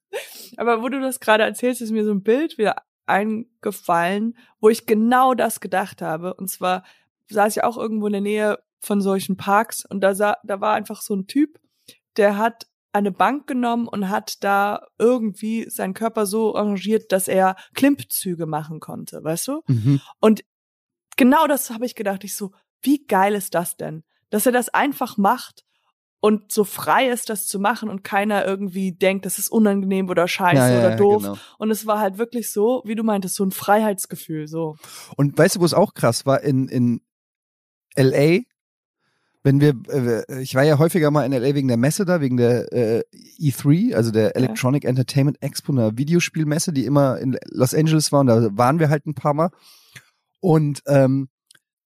Aber wo du das gerade erzählst, ist mir so ein Bild wieder eingefallen, wo ich genau das gedacht habe. Und zwar saß ich auch irgendwo in der Nähe von solchen Parks und da, sah, da war einfach so ein Typ, der hat eine Bank genommen und hat da irgendwie seinen Körper so arrangiert, dass er Klimmzüge machen konnte, weißt du? Mhm. Und genau das habe ich gedacht. Ich so, wie geil ist das denn? Dass er das einfach macht und so frei ist, das zu machen und keiner irgendwie denkt, das ist unangenehm oder scheiße ja, ja, oder doof. Genau. Und es war halt wirklich so, wie du meintest, so ein Freiheitsgefühl, so. Und weißt du, wo es auch krass war? In, in LA, wenn wir, äh, ich war ja häufiger mal in LA wegen der Messe da, wegen der äh, E3, also der Electronic ja. Entertainment Expo, einer Videospielmesse, die immer in Los Angeles war und da waren wir halt ein paar Mal. Und ähm,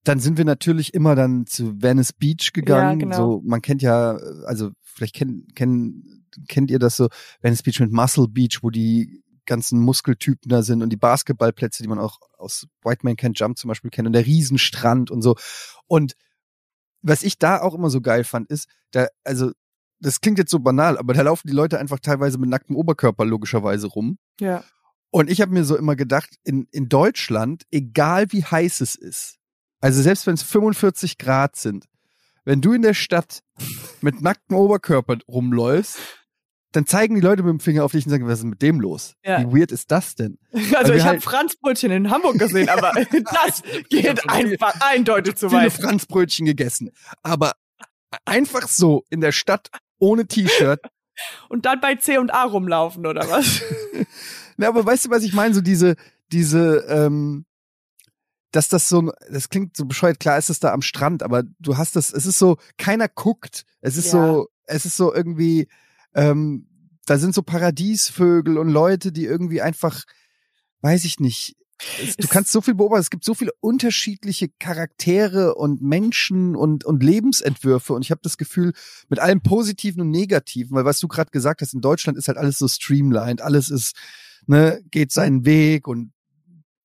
dann sind wir natürlich immer dann zu Venice Beach gegangen. Ja, genau. So, man kennt ja, also vielleicht kennt, kennt, kennt ihr das so, Venice Beach mit Muscle Beach, wo die ganzen Muskeltypen da sind und die Basketballplätze, die man auch aus White Man Can't Jump zum Beispiel kennt und der Riesenstrand und so. Und was ich da auch immer so geil fand, ist, da, also, das klingt jetzt so banal, aber da laufen die Leute einfach teilweise mit nacktem Oberkörper logischerweise rum. Ja. Und ich habe mir so immer gedacht, in, in Deutschland, egal wie heiß es ist, also selbst wenn es 45 Grad sind, wenn du in der Stadt mit nacktem Oberkörper rumläufst, dann zeigen die Leute mit dem Finger auf dich und sagen, was ist mit dem los? Ja. Wie weird ist das denn? Also ich habe halt- Franzbrötchen in Hamburg gesehen, aber das geht einfach eindeutig zu weit. Franzbrötchen gegessen. Aber einfach so in der Stadt ohne T-Shirt. Und dann bei C und A rumlaufen oder was? Na, aber weißt du, was ich meine? So diese, diese, ähm, dass das so, das klingt so bescheuert, klar ist es da am Strand, aber du hast das, es ist so, keiner guckt. Es ist Ja. so, es ist so irgendwie, ähm, da sind so Paradiesvögel und Leute, die irgendwie einfach, weiß ich nicht, es, du kannst so viel beobachten, es gibt so viele unterschiedliche Charaktere und Menschen und, und Lebensentwürfe. Und ich habe das Gefühl, mit allem Positiven und Negativen, weil was du gerade gesagt hast, in Deutschland ist halt alles so streamlined, alles ist, ne, geht seinen Weg und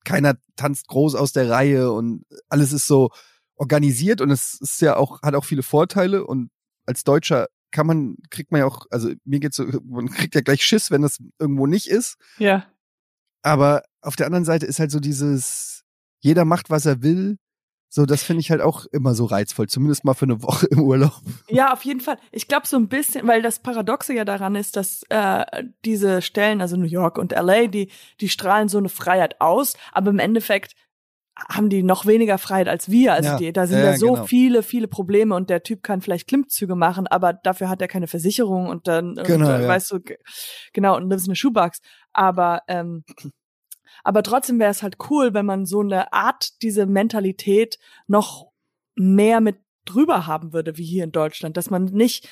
keiner tanzt groß aus der Reihe und alles ist so organisiert und es ist ja auch, hat auch viele Vorteile und als Deutscher kann man, kriegt man ja auch, also mir geht's so, man kriegt ja gleich Schiss, wenn das irgendwo nicht ist. ja. Aber auf der anderen Seite ist halt so dieses, jeder macht, was er will. So, das finde ich halt auch immer so reizvoll, zumindest mal für eine Woche im Urlaub. Ja, auf jeden Fall. Ich glaube so ein bisschen, weil das Paradoxe ja daran ist, dass äh, diese Stellen, also New York und LA, die, die strahlen so eine Freiheit aus, aber im Endeffekt haben die noch weniger Freiheit als wir. Also Ja, die, da sind ja, ja, so genau. viele, viele Probleme und der Typ kann vielleicht Klimmzüge machen, aber dafür hat er keine Versicherung und dann, Genau, und, äh, ja. weißt du, ge- genau, und lives in a shoebox. Aber ähm, aber trotzdem wäre es halt cool, wenn man so eine Art, diese Mentalität noch mehr mit drüber haben würde, wie hier in Deutschland, dass man nicht,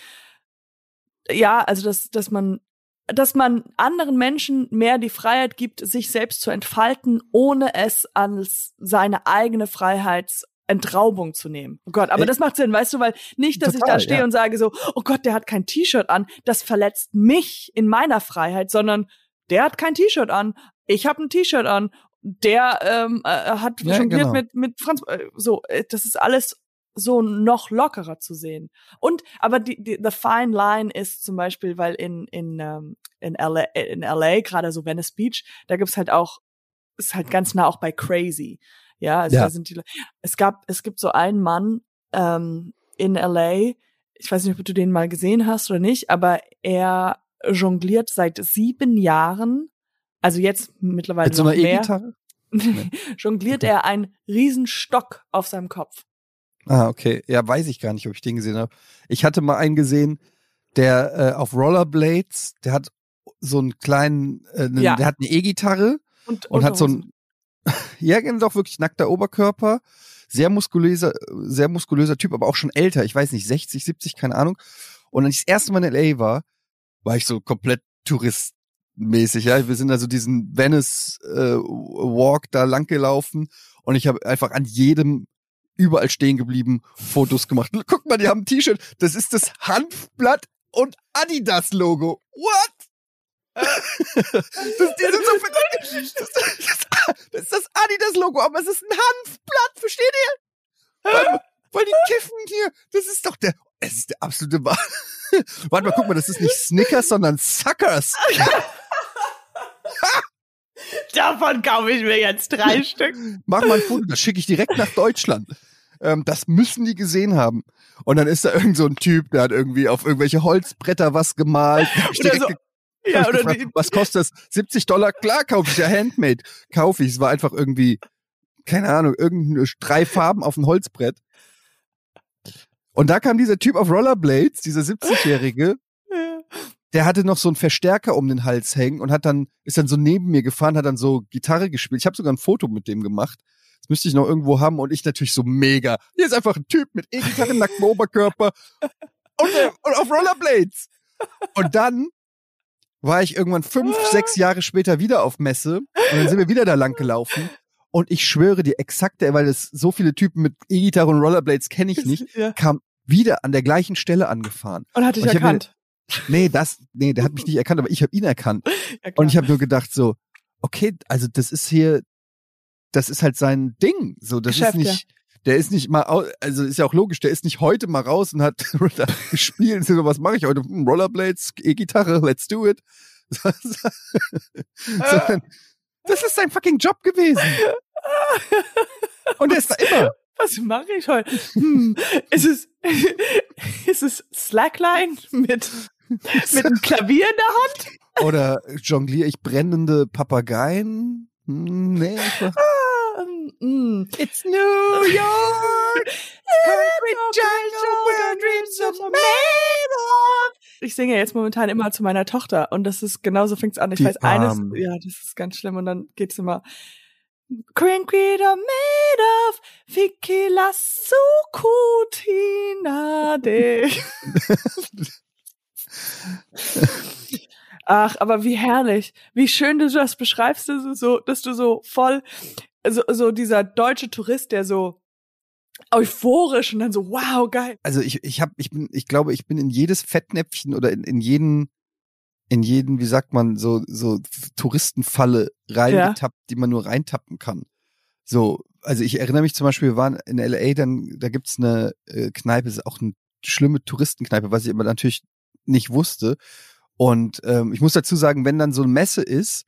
ja, also dass, dass man, dass man anderen Menschen mehr die Freiheit gibt, sich selbst zu entfalten, ohne es als seine eigene Freiheitsentraubung zu nehmen. Oh Gott, aber Äh, das macht Sinn, weißt du, weil nicht, dass ich total, da stehe ja. und sage so, oh Gott, der hat kein T-Shirt an, das verletzt mich in meiner Freiheit, sondern der hat kein T-Shirt an, ich habe ein T-Shirt an, der ähm, äh, hat Ja, jongliert genau. mit mit Franz, äh, so, äh, das ist alles so noch lockerer zu sehen. Und aber die, die the fine line ist zum Beispiel, weil in in ähm, in LA in LA gerade so Venice Beach, da gibt's halt auch ist halt ganz nah auch bei Crazy. Ja, also Ja. da sind die es gab es gibt so einen Mann ähm, in LA, ich weiß nicht, ob du den mal gesehen hast oder nicht, aber er jongliert seit sieben Jahren, also jetzt mittlerweile Mit so einer E-Gitarre? jongliert er einen Riesenstock auf seinem Kopf. Ah, okay. Ja, weiß ich gar nicht, ob ich den gesehen habe. Ich hatte mal einen gesehen, der äh, auf Rollerblades, der hat so einen kleinen, äh, nen- Ja. der hat eine E-Gitarre Und, und hat so Unterhosen. ein, ja, genau, doch wirklich nackter Oberkörper, sehr muskulöser, sehr muskulöser Typ, aber auch schon älter, ich weiß nicht, 60, 70, keine Ahnung. Und als ich das erste Mal in LA war, war ich so komplett touristmäßig, ja. Wir sind also diesen Venice äh, Walk da lang gelaufen und ich habe einfach an jedem überall stehen geblieben, Fotos gemacht. Guck mal, die haben ein T-Shirt, das ist das Hanfblatt und Adidas Logo. What? das, die sind so das, das, das ist das Adidas-Logo, aber es ist ein Hanfblatt, versteht ihr? Weil, weil die kiffen hier, das ist doch der, es ist der absolute Wahr. Warte mal, guck mal, das ist nicht Snickers, sondern Suckers. Davon kaufe ich mir jetzt drei Stück. Mach mal ein Foto, das schicke ich direkt nach Deutschland. Ähm, das müssen die gesehen haben. Und dann ist da irgend so ein Typ, der hat irgendwie auf irgendwelche Holzbretter was gemalt. So- Ja, gefragt, die, was kostet das? 70 Dollar? Klar, kaufe ich ja Handmade. Kaufe ich. Es war einfach irgendwie, keine Ahnung, irgendeine drei Farben auf ein Holzbrett. Und da kam dieser Typ auf Rollerblades, dieser 70-Jährige, der hatte noch so einen Verstärker um den Hals hängen und hat dann, ist dann so neben mir gefahren, hat dann so Gitarre gespielt. Ich habe sogar ein Foto mit dem gemacht. Das müsste ich noch irgendwo haben und ich natürlich so mega. Hier ist einfach ein Typ mit E-Gitarre, nacktem Oberkörper und, äh, und auf Rollerblades. Und dann war ich irgendwann fünf, sechs Jahre später wieder auf Messe und dann sind wir wieder da lang gelaufen. Und ich schwöre dir, exakt der, weil es so viele Typen mit E-Gitarre und Rollerblades kenne ich nicht, Ja. kam wieder an der gleichen Stelle angefahren. Und hat dich Und ich erkannt. Nee, das, nee, der hat mich nicht erkannt, aber ich habe ihn erkannt. Ja. Und ich habe nur gedacht so, okay, also das ist hier, das ist halt sein Ding. So, das Geschäft, ist nicht, der ist nicht mal, also ist ja auch logisch, der ist nicht heute mal raus und hat gespielt. So, was mache ich heute? Hm, Rollerblades, E-Gitarre, let's do it. Sondern, das ist sein fucking Job gewesen. Und er ist da immer. Was mache ich heute? Hm, ist es, ist es Slackline mit, mit einem Klavier in der Hand? Oder jongliere ich brennende Papageien? Hm, Nee, einfach. Ah, mm. It's New York. Ich singe jetzt momentan immer zu meiner Tochter und das ist genauso fing's an. Ich Die weiß eines, Arme. ja, das ist ganz schlimm und dann geht's immer Concrete are made of Vicky la sucutina de. Ach, aber wie herrlich, wie schön du das beschreibst, dass du so, dass du so voll, so, so dieser deutsche Tourist, der so euphorisch und dann so, wow, geil. also ich, ich habe, ich bin, ich glaube, ich bin in jedes Fettnäpfchen oder in, in jeden, in jeden, wie sagt man, so, so Touristenfalle reingetappt, die man nur reintappen kann. So, also ich erinnere mich zum Beispiel, wir waren in LA, dann, da gibt's eine äh, Kneipe, ist auch eine schlimme Touristenkneipe, was ich aber natürlich nicht wusste. Und ähm, ich muss dazu sagen, wenn dann so eine Messe ist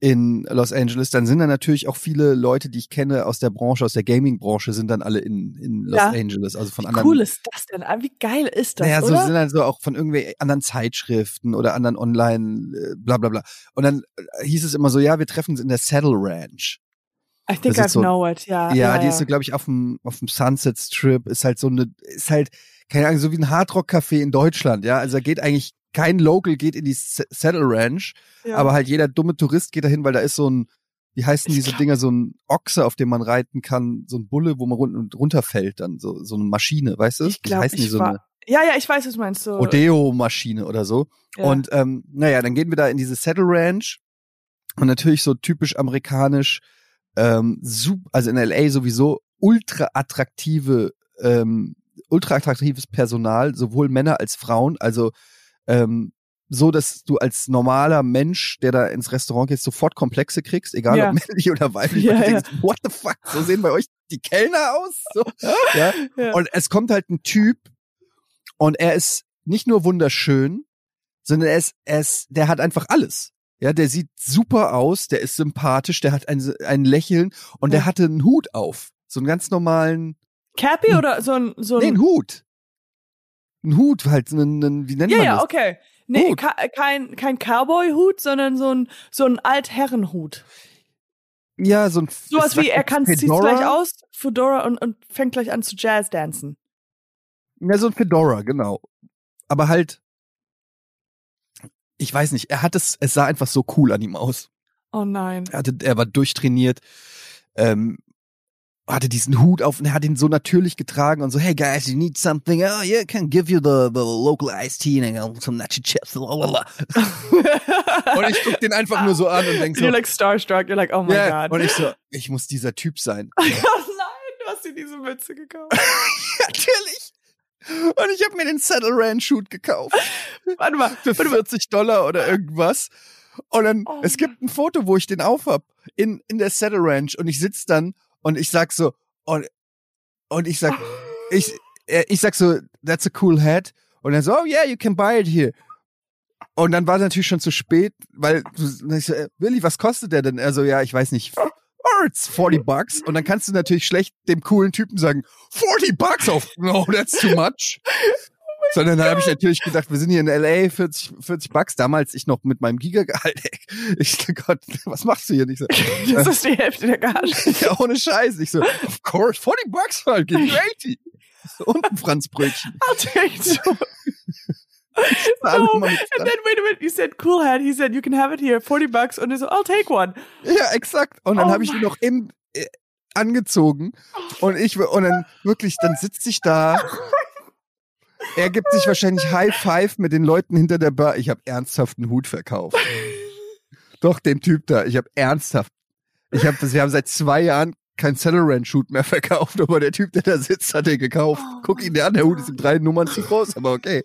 in Los Angeles, dann sind da natürlich auch viele Leute, die ich kenne aus der Branche, aus der Gaming-Branche, sind dann alle in, in Los Ja. Angeles, also von Wie anderen cool ist das denn? Ah, Wie geil ist das, naja, so oder? sind dann so auch von irgendwie anderen Zeitschriften oder anderen Online, äh, bla bla bla. Und dann äh, hieß es immer so, ja, wir treffen uns in der Saddle Ranch. I think das I ist so- know it, ja. ja, ja, die ist so, glaube ich, auf dem, auf dem Sunset Strip, ist halt so eine, ist halt, keine Ahnung, so wie ein Hardrock-Café in Deutschland, ja. Also da geht eigentlich, kein Local geht in die Saddle Ranch, ja. aber halt jeder dumme Tourist geht dahin, weil da ist so ein, wie heißen Ich diese glaub- Dinger, so ein Ochse, auf dem man reiten kann, so ein Bulle, wo man run runterfällt, dann so, so eine Maschine, weißt du? ich glaube, heißen die ich so war, eine? ja, ja, ich weiß, was du meinst. So, Rodeo-Maschine oder so. ja. Und ähm, naja, dann gehen wir da in diese Saddle Ranch und natürlich so typisch amerikanisch, ähm, also in LA sowieso ultra attraktive, ähm, ultra attraktives Personal, sowohl Männer als Frauen, also ähm, so, dass du als normaler Mensch, der da ins Restaurant geht, sofort Komplexe kriegst, egal Ja. ob männlich oder weiblich. Ja, ja. denkst, what the fuck, so sehen bei euch die Kellner aus? So, ja? Und es kommt halt ein Typ und er ist nicht nur wunderschön, sondern er ist, er ist, der hat einfach alles. Ja, der sieht super aus, der ist sympathisch, der hat ein, ein Lächeln und der hatte einen Hut auf. So einen ganz normalen, Cappy oder so ein, so ein, nee, einen Hut. Ein Hut, halt, einen, einen, wie nennt ja, man ja, das? okay. Nee, Hut. kein, kein Cowboy-Hut, sondern so ein, so ein Altherrenhut. Ja, so ein Sowas wie, er kann, Fedora? gleich aus, Fedora und, und fängt gleich an zu Jazz-dancen. Ja, so ein Fedora, genau. Aber halt, ich weiß nicht, er hat es, es sah einfach so cool an ihm aus. Oh nein. Er, hatte, er war durchtrainiert, ähm, hatte diesen Hut auf und er hat ihn so natürlich getragen und so, hey guys, you need something? Oh yeah, I can give you the, the local iced tea and some nacho chips. lalala." Und ich guck den einfach nur so an und denk so, You're like starstruck, you're like, oh my ja, god. und ich so, ich muss dieser Typ sein. oh nein, du hast dir diese Mütze gekauft. Natürlich. Und ich habe mir den Saddle Ranch Hut gekauft. Warte mal, für 40 Dollar oder irgendwas. Und dann, Oh es gibt ein Foto, wo ich den aufhab in, in der Saddle Ranch und ich sitz dann und ich sag so, und, und ich sag, ich, äh, ich sag so, that's a cool hat. Und er so, oh yeah, you can buy it here. Und dann war es natürlich schon zu spät, weil ich so, äh, Willi, was kostet der denn? Er so, ja, ich weiß nicht. Oh, it's 40 bucks. Und dann kannst du natürlich schlecht dem coolen Typen sagen, 40 bucks auf, no, that's too much. Sondern dann habe ich natürlich gedacht, wir sind hier in LA, 40, 40 Bucks. Damals ich noch mit meinem Gigagehalt. Ich so, Gott, was machst du hier? nicht so, das ist die Hälfte der Gage. ja, ohne Scheiß. Ich so, of course, 40 Bucks, halt, me 80. Und ein Franzbrötchen. I'll take two. No, and then wait a minute, you said cool hat. He said you can have it here, 40 bucks. Und er so, I'll take one. Ja, exakt. Und dann Oh habe ich ihn noch im äh, angezogen und ich und dann wirklich, dann sitze ich da. Er gibt sich wahrscheinlich High Five mit den Leuten hinter der Bar. Ich habe ernsthaft einen Hut verkauft. Doch dem Typ da, ich habe ernsthaft Ich hab, sie haben seit zwei Jahren kein Saddle Ranch Shoot mehr verkauft, aber der Typ, der da sitzt, hat den gekauft. Oh Guck ihn dir an, der Hut ist in drei Nummern zu groß, aber okay.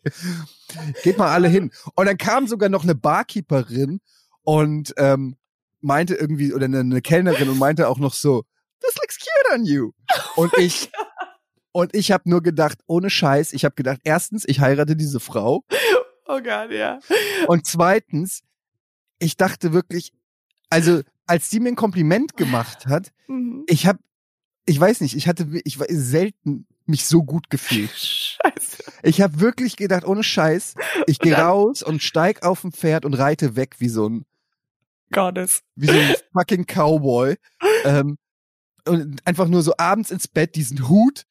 Geht mal alle hin. Und dann kam sogar noch eine Barkeeperin und ähm, meinte irgendwie, oder eine, eine Kellnerin und meinte auch noch so, this looks cute on you. Und ich, und ich habe nur gedacht, ohne Scheiß, ich habe gedacht, erstens, ich heirate diese Frau. Oh Gott, ja. Und zweitens, ich dachte wirklich, also als die mir ein Kompliment gemacht hat, Mhm. ich habe, ich weiß nicht, ich hatte, ich war selten mich so gut gefühlt. Scheiße. Ich habe wirklich gedacht, ohne Scheiß, ich gehe raus und steig auf ein Pferd und reite weg wie so ein, Gottes. wie so ein fucking Cowboy. Ähm, und einfach nur so abends ins Bett diesen Hut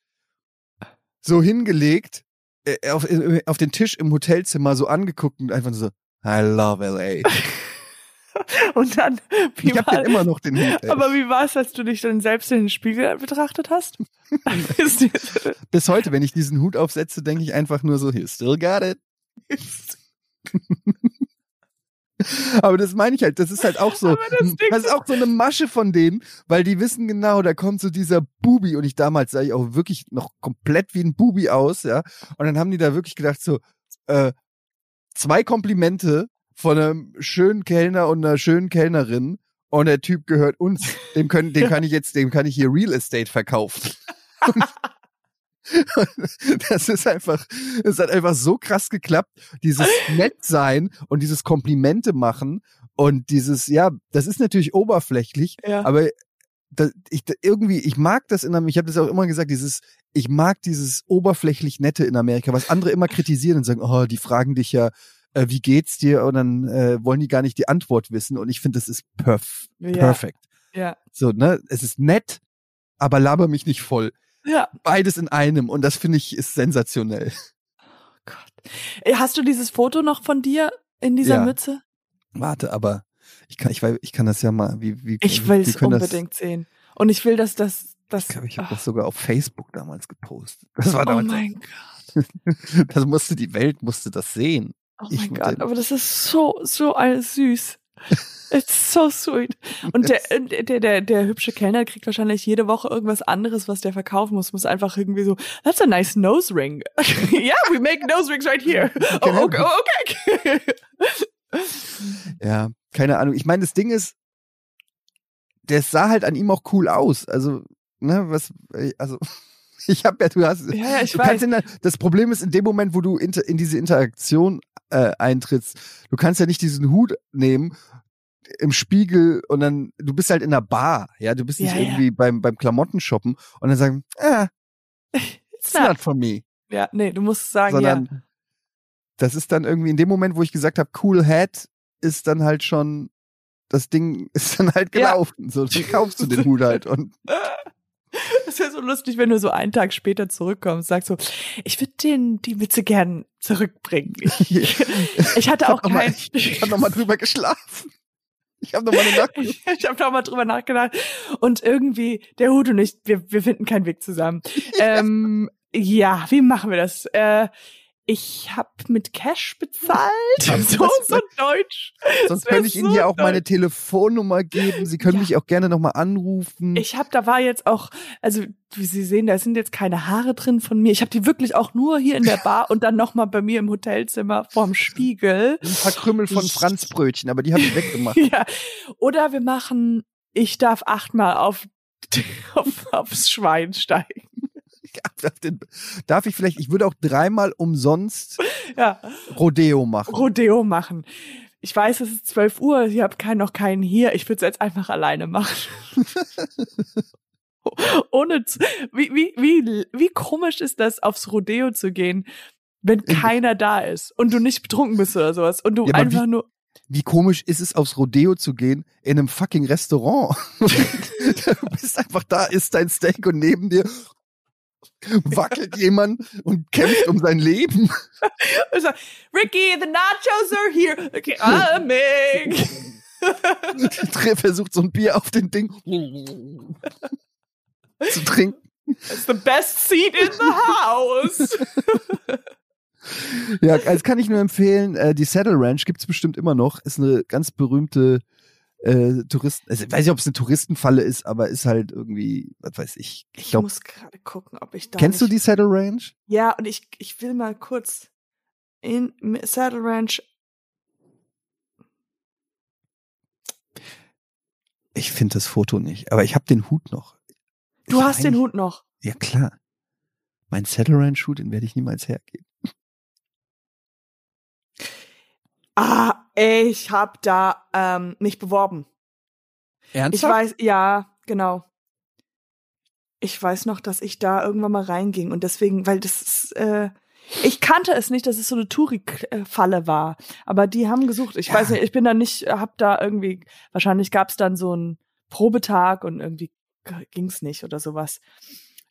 so hingelegt, äh, auf, äh, auf den Tisch im Hotelzimmer so angeguckt und einfach so, I love LA. Und dann, wie Ich habe war, den immer noch den Hut. Ey. aber wie war es, als du dich dann selbst in den Spiegel betrachtet hast? Bis heute, wenn ich diesen Hut aufsetze, denke ich einfach nur so, you still got it. Aber das meine ich halt, das ist halt auch so, das ist auch so eine Masche von denen, weil die wissen genau, da kommt so dieser Bubi und ich damals sah ich auch wirklich noch komplett wie ein Bubi aus, ja. Und dann haben die da wirklich gedacht so, äh, zwei Komplimente von einem schönen Kellner und einer schönen Kellnerin und der Typ gehört uns. Dem können, dem kann ich jetzt, dem kann ich hier Real Estate verkaufen. Das ist einfach, es hat einfach so krass geklappt. Dieses Nettsein und dieses Komplimente machen und dieses, ja, das ist natürlich oberflächlich, Ja. aber da, ich, irgendwie, ich mag das in Amerika, ich habe das auch immer gesagt, dieses, ich mag dieses oberflächlich Nette in Amerika, was andere immer kritisieren und sagen, oh, die fragen dich ja, äh, wie geht's dir? Und dann äh, wollen die gar nicht die Antwort wissen. Und ich finde, das ist perf Ja. perfekt. Ja. So, ne? Es ist nett, aber laber mich nicht voll. Ja. Beides in einem und das finde ich ist sensationell. Gott. Äh, Hast du dieses Foto noch von dir in dieser Ja. Mütze? Warte, aber ich kann, ich, weiß- ich kann das ja mal, wie, wie, Ich will es unbedingt sehen. Und ich will, dass das, das. Das, ich glaube, ich habe Ach, das sogar auf Facebook damals gepostet. Das war oh damals, mein Gott. das musste die Welt musste das sehen. Oh Ich mein mit Gott, aber das ist so, so alles süß. It's so sweet. Und der, der, der, der hübsche Kellner kriegt wahrscheinlich jede Woche irgendwas anderes, was der verkaufen muss. Muss einfach irgendwie so, that's a nice nose ring. yeah, we make nose rings right here. Oh, okay, okay. Ja, keine Ahnung. Ich meine, das Ding ist, der sah halt an ihm auch cool aus. Also, ne, was, also, ich habe ja, du hast, ja, ja, ich du weiß. kannst in das Problem ist, in dem Moment, wo du inter, in diese Interaktion äh, eintrittst, du kannst ja nicht diesen Hut nehmen im Spiegel und dann, du bist halt in der Bar, ja, du bist nicht Ja, ja. irgendwie beim, beim Klamottenshoppen und dann sagen, ah, It's it's not. not for me. Ja, nee, du musst sagen, ja. Sondern das ist dann irgendwie in dem Moment, wo ich gesagt habe, cool hat, ist dann halt schon, das Ding ist dann halt Ja. gelaufen. So, dann kaufst du den Hut halt und Das wäre so lustig, wenn du so einen Tag später zurückkommst, sagst so, ich würde den die Mütze gern zurückbringen. Ich, ich hatte auch mal- kein, ich habe nochmal drüber geschlafen. Ich habe nochmal ich, ich habe da mal drüber nachgedacht und irgendwie der Hut und ich, wir, wir finden keinen Weg zusammen. ähm, ja, wie machen wir das? Äh, ich habe mit Cash bezahlt. So so deutsch. Sonst könnte ich Ihnen so hier auch toll. meine Telefonnummer geben. Sie können Ja. mich auch gerne nochmal anrufen. Ich habe, da war jetzt auch, also wie Sie sehen, da sind jetzt keine Haare drin von mir. Ich habe die wirklich auch nur hier in der Bar und dann noch mal bei mir im Hotelzimmer vorm Spiegel. ein paar Krümmel von Franzbrötchen, aber die habe ich weggemacht. Ja. Oder wir machen, ich darf achtmal auf, auf aufs Schwein steigen. Darf ich vielleicht, ich würde auch dreimal umsonst Ja, Rodeo machen. Rodeo machen. Ich weiß, es ist 12 Uhr, ich habe kein, noch keinen hier. Ich würde es jetzt einfach alleine machen. Ohne, wie, wie, wie, wie komisch ist das, aufs Rodeo zu gehen, wenn keiner da ist und du nicht betrunken bist oder sowas und du Ja, einfach nur, Wie komisch ist es, aufs Rodeo zu gehen in einem fucking Restaurant? du bist einfach da, isst dein Steak und neben dir wackelt jemand und kämpft um sein Leben. also, Ricky, the nachos are here. Okay, coming. Versucht so ein Bier auf den Ding zu trinken. It's the best seat in the house. Ja, also kann ich nur empfehlen, äh, die Saddle Ranch gibt's bestimmt immer noch. Ist eine ganz berühmte äh, Touristen, also ich weiß nicht, ob es eine Touristenfalle ist, aber ist halt irgendwie, was weiß ich. Ich, Ich glaub, muss gerade gucken, ob ich da. kennst du die Saddle Range? Ja, und ich, ich will mal kurz in Saddle Ranch. Ich finde das Foto nicht, aber ich habe den Hut noch. Du Ich hast den Hut noch. Ja klar. Mein Saddle Ranch Hut, den werde ich niemals hergeben. Ah, ich hab da ähm, mich beworben. Ich Ernsthaft? weiß, ja, genau. Ich weiß noch, dass ich da irgendwann mal reinging und deswegen, weil das ist, äh, ich kannte es nicht, dass es so eine Touri-Falle war, aber die haben gesucht. Ich Ja. weiß nicht, ich bin da nicht, hab da irgendwie, wahrscheinlich gab's dann so einen Probetag und irgendwie ging's nicht oder sowas.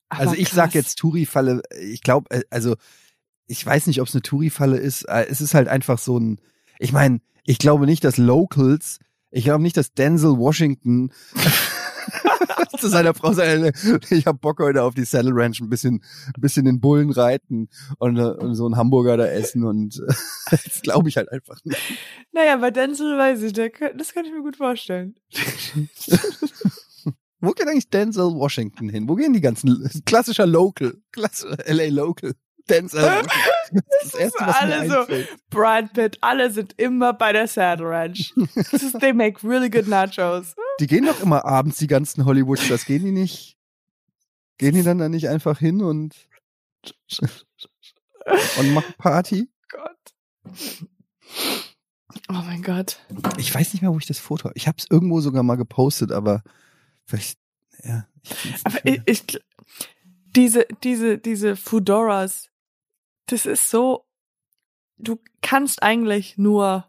Aber Also ich sag krass. jetzt Touri-Falle, ich glaube, also ich weiß nicht, ob es eine Touri-Falle ist. äh, Es ist halt einfach so ein, ich meine, ich glaube nicht, dass Locals, ich glaube nicht, dass Denzel Washington zu seiner Frau sagt, ich hab Bock heute auf die Saddle Ranch ein bisschen, ein bisschen den Bullen reiten und, und so einen Hamburger da essen und das glaube ich halt einfach nicht. Naja, bei Denzel weiß ich, das kann ich mir gut vorstellen. Wo geht eigentlich Denzel Washington hin? Wo gehen die ganzen klassischer Local, klassischer LA Local? Washington. Das ist das erste, was mir alle so. Brad Pitt, alle sind immer bei der Saddle Ranch. Ist, they make really good nachos. Die gehen doch immer abends, die ganzen Hollywood-Stars. Gehen die nicht? Gehen die dann da nicht einfach hin und, und machen Party? Gott. Oh mein Gott. Ich weiß nicht mehr, wo ich das Foto habe. Ich habe es irgendwo sogar mal gepostet, aber vielleicht, ja. Ich Aber ich, ich diese, diese, diese Fudoras, das ist so, du kannst eigentlich nur,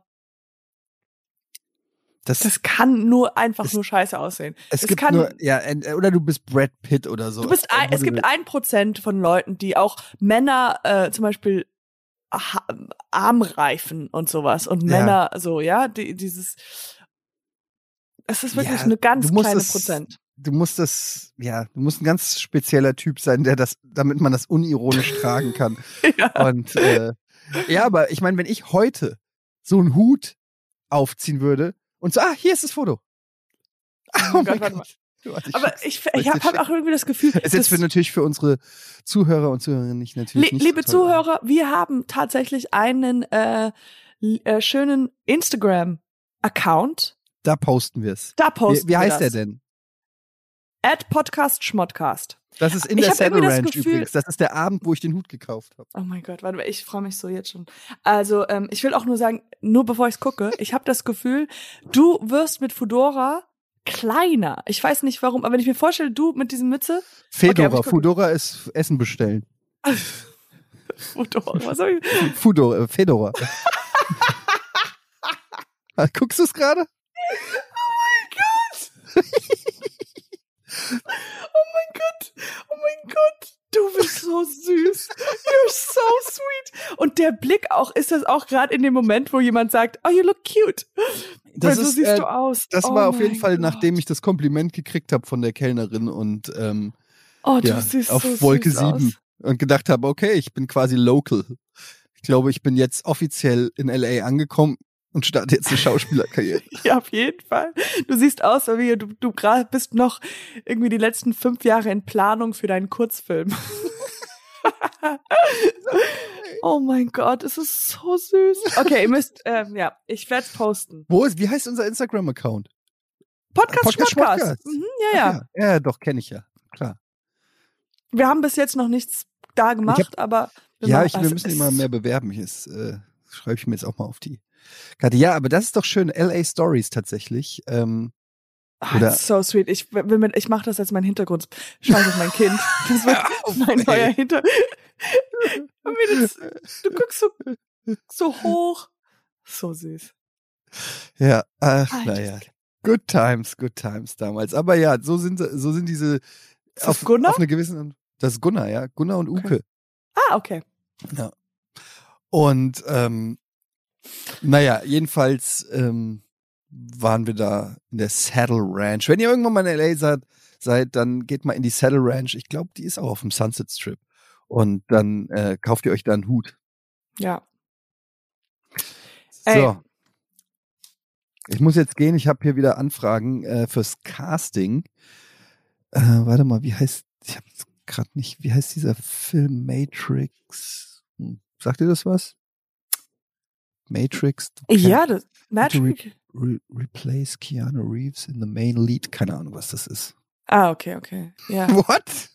das, das kann nur einfach Es- nur scheiße aussehen. es es gibt kann- nur, ja, ent- oder du bist Brad Pitt oder so. Du bist ein, es gibt ein Prozent von Leuten, die auch Männer, äh, zum Beispiel ha Armreifen und sowas und Ja. Männer so, ja, die, dieses, es ist wirklich Ja, eine ganz kleine es- Prozent. Du musst das, ja, du musst ein ganz spezieller Typ sein, der das, damit man das unironisch tragen kann. Ja. Und äh, ja, aber ich meine, wenn ich heute so einen Hut aufziehen würde und so, ah, hier ist das Foto. Oh Gott, warte mal. Warte, ich Aber ich, ich habe hab auch irgendwie das Gefühl, ist jetzt für, dass- natürlich für unsere Zuhörer und Zuhörerinnen nicht natürlich Lie- nicht liebe so. Zuhörer, wir haben tatsächlich einen äh, äh, schönen Instagram-Account. Da posten wir es. Da Wie, posten wie heißt wir der das. denn? At Podcast Schmodcast. Das ist in Ich der Saddle das Ranch Gefühl- übrigens. Das ist der Abend, wo ich den Hut gekauft habe. Oh mein Gott, warte mal, ich freue mich so jetzt schon. Also, ähm, ich will auch nur sagen, nur bevor ich es gucke, ich habe das Gefühl, du wirst mit Fudora kleiner. Ich weiß nicht warum, aber wenn ich mir vorstelle, du mit diesem Mütze, Fedora. gucke- Fudora ist Essen bestellen. Fudora, was soll ich? Fudora, äh, Fedora. Ah, Guckst du es gerade? Oh mein Gott, oh mein Gott, du bist so süß. You're so sweet. Und der Blick auch, ist das auch gerade in dem Moment, wo jemand sagt, oh, you look cute. Das Weil so ist, siehst äh, du aus. Das oh war auf jeden mein Fall, Gott. nachdem ich das Kompliment gekriegt habe von der Kellnerin und ähm, oh, ja, auf so Wolke süß 7 Aus. und gedacht habe, okay, ich bin quasi local. Ich glaube, ich bin jetzt offiziell in LA angekommen und starte jetzt eine Schauspielerkarriere. Ja, auf jeden Fall. Du siehst aus, wie du, du gerade bist noch irgendwie die letzten fünf Jahre in Planung für deinen Kurzfilm. oh mein Gott, es ist so süß. Okay, ihr müsst, ähm, ja, ich werde es posten. Wo ist, wie heißt unser Instagram-Account? Podcast, Podcast Podcast. Schmodcast. Mhm, ja, ja. Ach ja. Ja, doch, kenne ich ja. Klar. Wir haben bis jetzt noch nichts da gemacht, aber wir Ja, machen- ich, wir müssen immer mehr bewerben. Ich ist, äh, schreibe ich mir jetzt auch mal auf die Karte. Ja, aber das ist doch schön. LA Stories tatsächlich. Ähm, Ah, Oder- so sweet. Ich will mit, ich mache das als mein Hintergrund. Scheiße, mein Kind. Das wird auf, mein ey. neuer Hinter. Und wie das- Du guckst so, so hoch. So süß. ja, ach, Ah, naja. Good times, good times damals. Aber ja, so sind, so sind diese Ist das auf, Gunnar? auf eine gewisse, das ist Gunnar, ja. Gunnar und Okay. Uke. Ah, okay. Und ähm, naja, jedenfalls ähm, waren wir da in der Saddle Ranch. Wenn ihr irgendwann mal in LA seid, seid dann geht mal in die Saddle Ranch. Ich glaube, die ist auch auf dem Sunset Strip. Und dann äh, kauft ihr euch da einen Hut. Ja. So. Ey. Ich muss jetzt gehen, ich habe hier wieder Anfragen äh, fürs Casting. Äh, warte mal, wie heißt, ich habe gerade nicht, wie heißt dieser Film Matrix? Hm, sagt ihr das was? Matrix? Ja, das Matrix. Re replace Keanu Reeves in the main lead. Keine Ahnung, was das ist. Ah, okay, okay. Ja. What?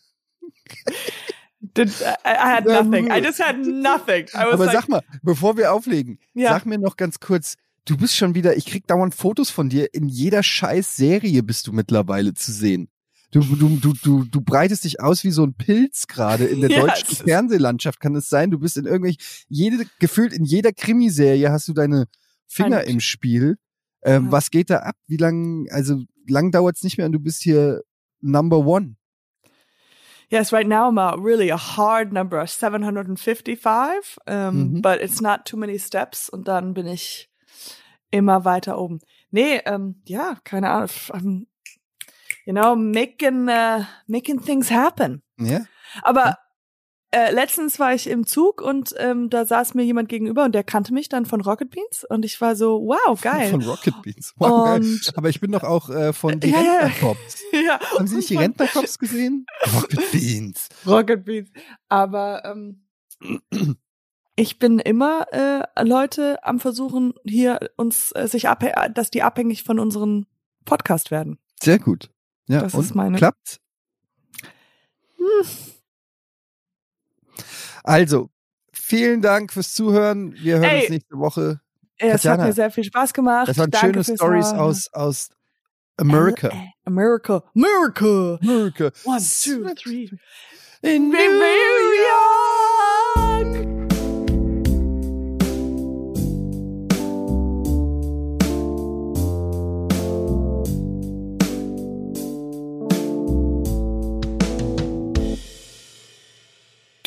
Did, I, I had nothing. I just had nothing. Aber like, sag mal, bevor wir auflegen, Ja. sag mir noch ganz kurz, du bist schon wieder, ich krieg dauernd Fotos von dir, in jeder scheiß Serie bist du mittlerweile zu sehen. Du, du, du, du, du breitest dich aus wie so ein Pilz gerade in der deutschen es Fernsehlandschaft, kann es sein? Du bist in irgendwelch, jede, gefühlt in jeder Krimiserie hast du deine Finger Hand. im Spiel. Ähm, Ja. Was geht da ab? Wie lang, also lang dauert's nicht mehr und du bist hier Number One. Yes, right now I'm a really a hard number, 755. Um, Mhm. But it's not too many steps und dann bin ich immer weiter oben. Nee, ähm, ja, keine Ahnung. You know, making, uh, making things happen. Ja? Aber äh, letztens war ich im Zug und ähm, da saß mir jemand gegenüber und der kannte mich dann von Rocket Beans und ich war so, wow, geil. Von Rocket Beans. Wow, geil. und Aber ich bin doch auch äh, von die Ja. Rentnercops. ja, Haben Sie nicht die Rentnercops gesehen? Rocket Beans. Rocket Beans. Aber ähm, ich bin immer äh, Leute am versuchen hier uns äh, sich abhä dass die abhängig von unserem Podcast werden. Sehr gut. Ja, Das und ist meine- klappt. Hm. Also, vielen Dank fürs Zuhören. Wir hören Ey. uns nächste Woche. Es hat mir sehr viel Spaß gemacht. Das waren Danke schöne Stories aus, aus America. Äh, America. America. America. One, two, three. In New